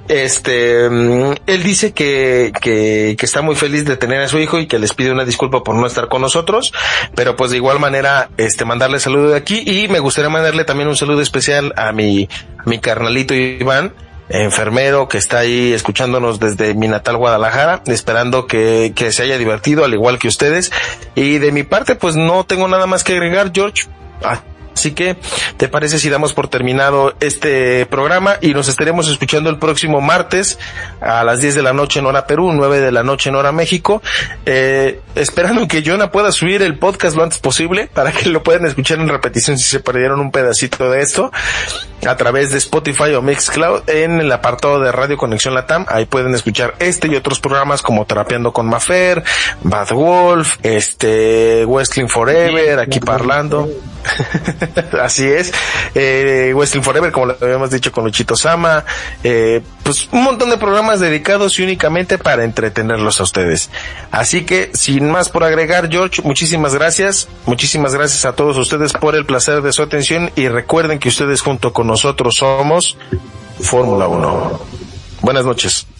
Este, mm, él dice que, que, que está muy feliz de tener a su hijo y que les pide una disculpa por no estar con nosotros, pero pues de igual manera, este, mandarle saludo de aquí y me gustaría mandarle también un saludo especial a mi, a mi carnalito Iván, enfermero que está ahí escuchándonos desde mi natal Guadalajara, esperando que, que se haya divertido al igual que ustedes. Y de mi parte, pues no tengo nada más que agregar, George. Ah, Así que, ¿te parece si damos por terminado este programa y nos estaremos escuchando el próximo martes a las 10 de la noche en hora Perú, 9 de la noche en hora México? Eh, esperando que Jonah pueda subir el podcast lo antes posible para que lo puedan escuchar en repetición si se perdieron un pedacito de esto a través de Spotify o Mixcloud en el apartado de Radio Conexión Latam. Ahí pueden escuchar este y otros programas como Terapeando con Mafer, Bad Wolf, este, Wrestling Forever, aquí parlando. Así es. Eh, Wrestling Forever, como lo habíamos dicho con Luchito Sama. Eh, pues un montón de programas dedicados y únicamente para entretenerlos a ustedes. Así que, sin más por agregar, George, muchísimas gracias. Muchísimas gracias a todos ustedes por el placer de su atención y recuerden que ustedes junto con nosotros somos Fórmula 1. Buenas noches.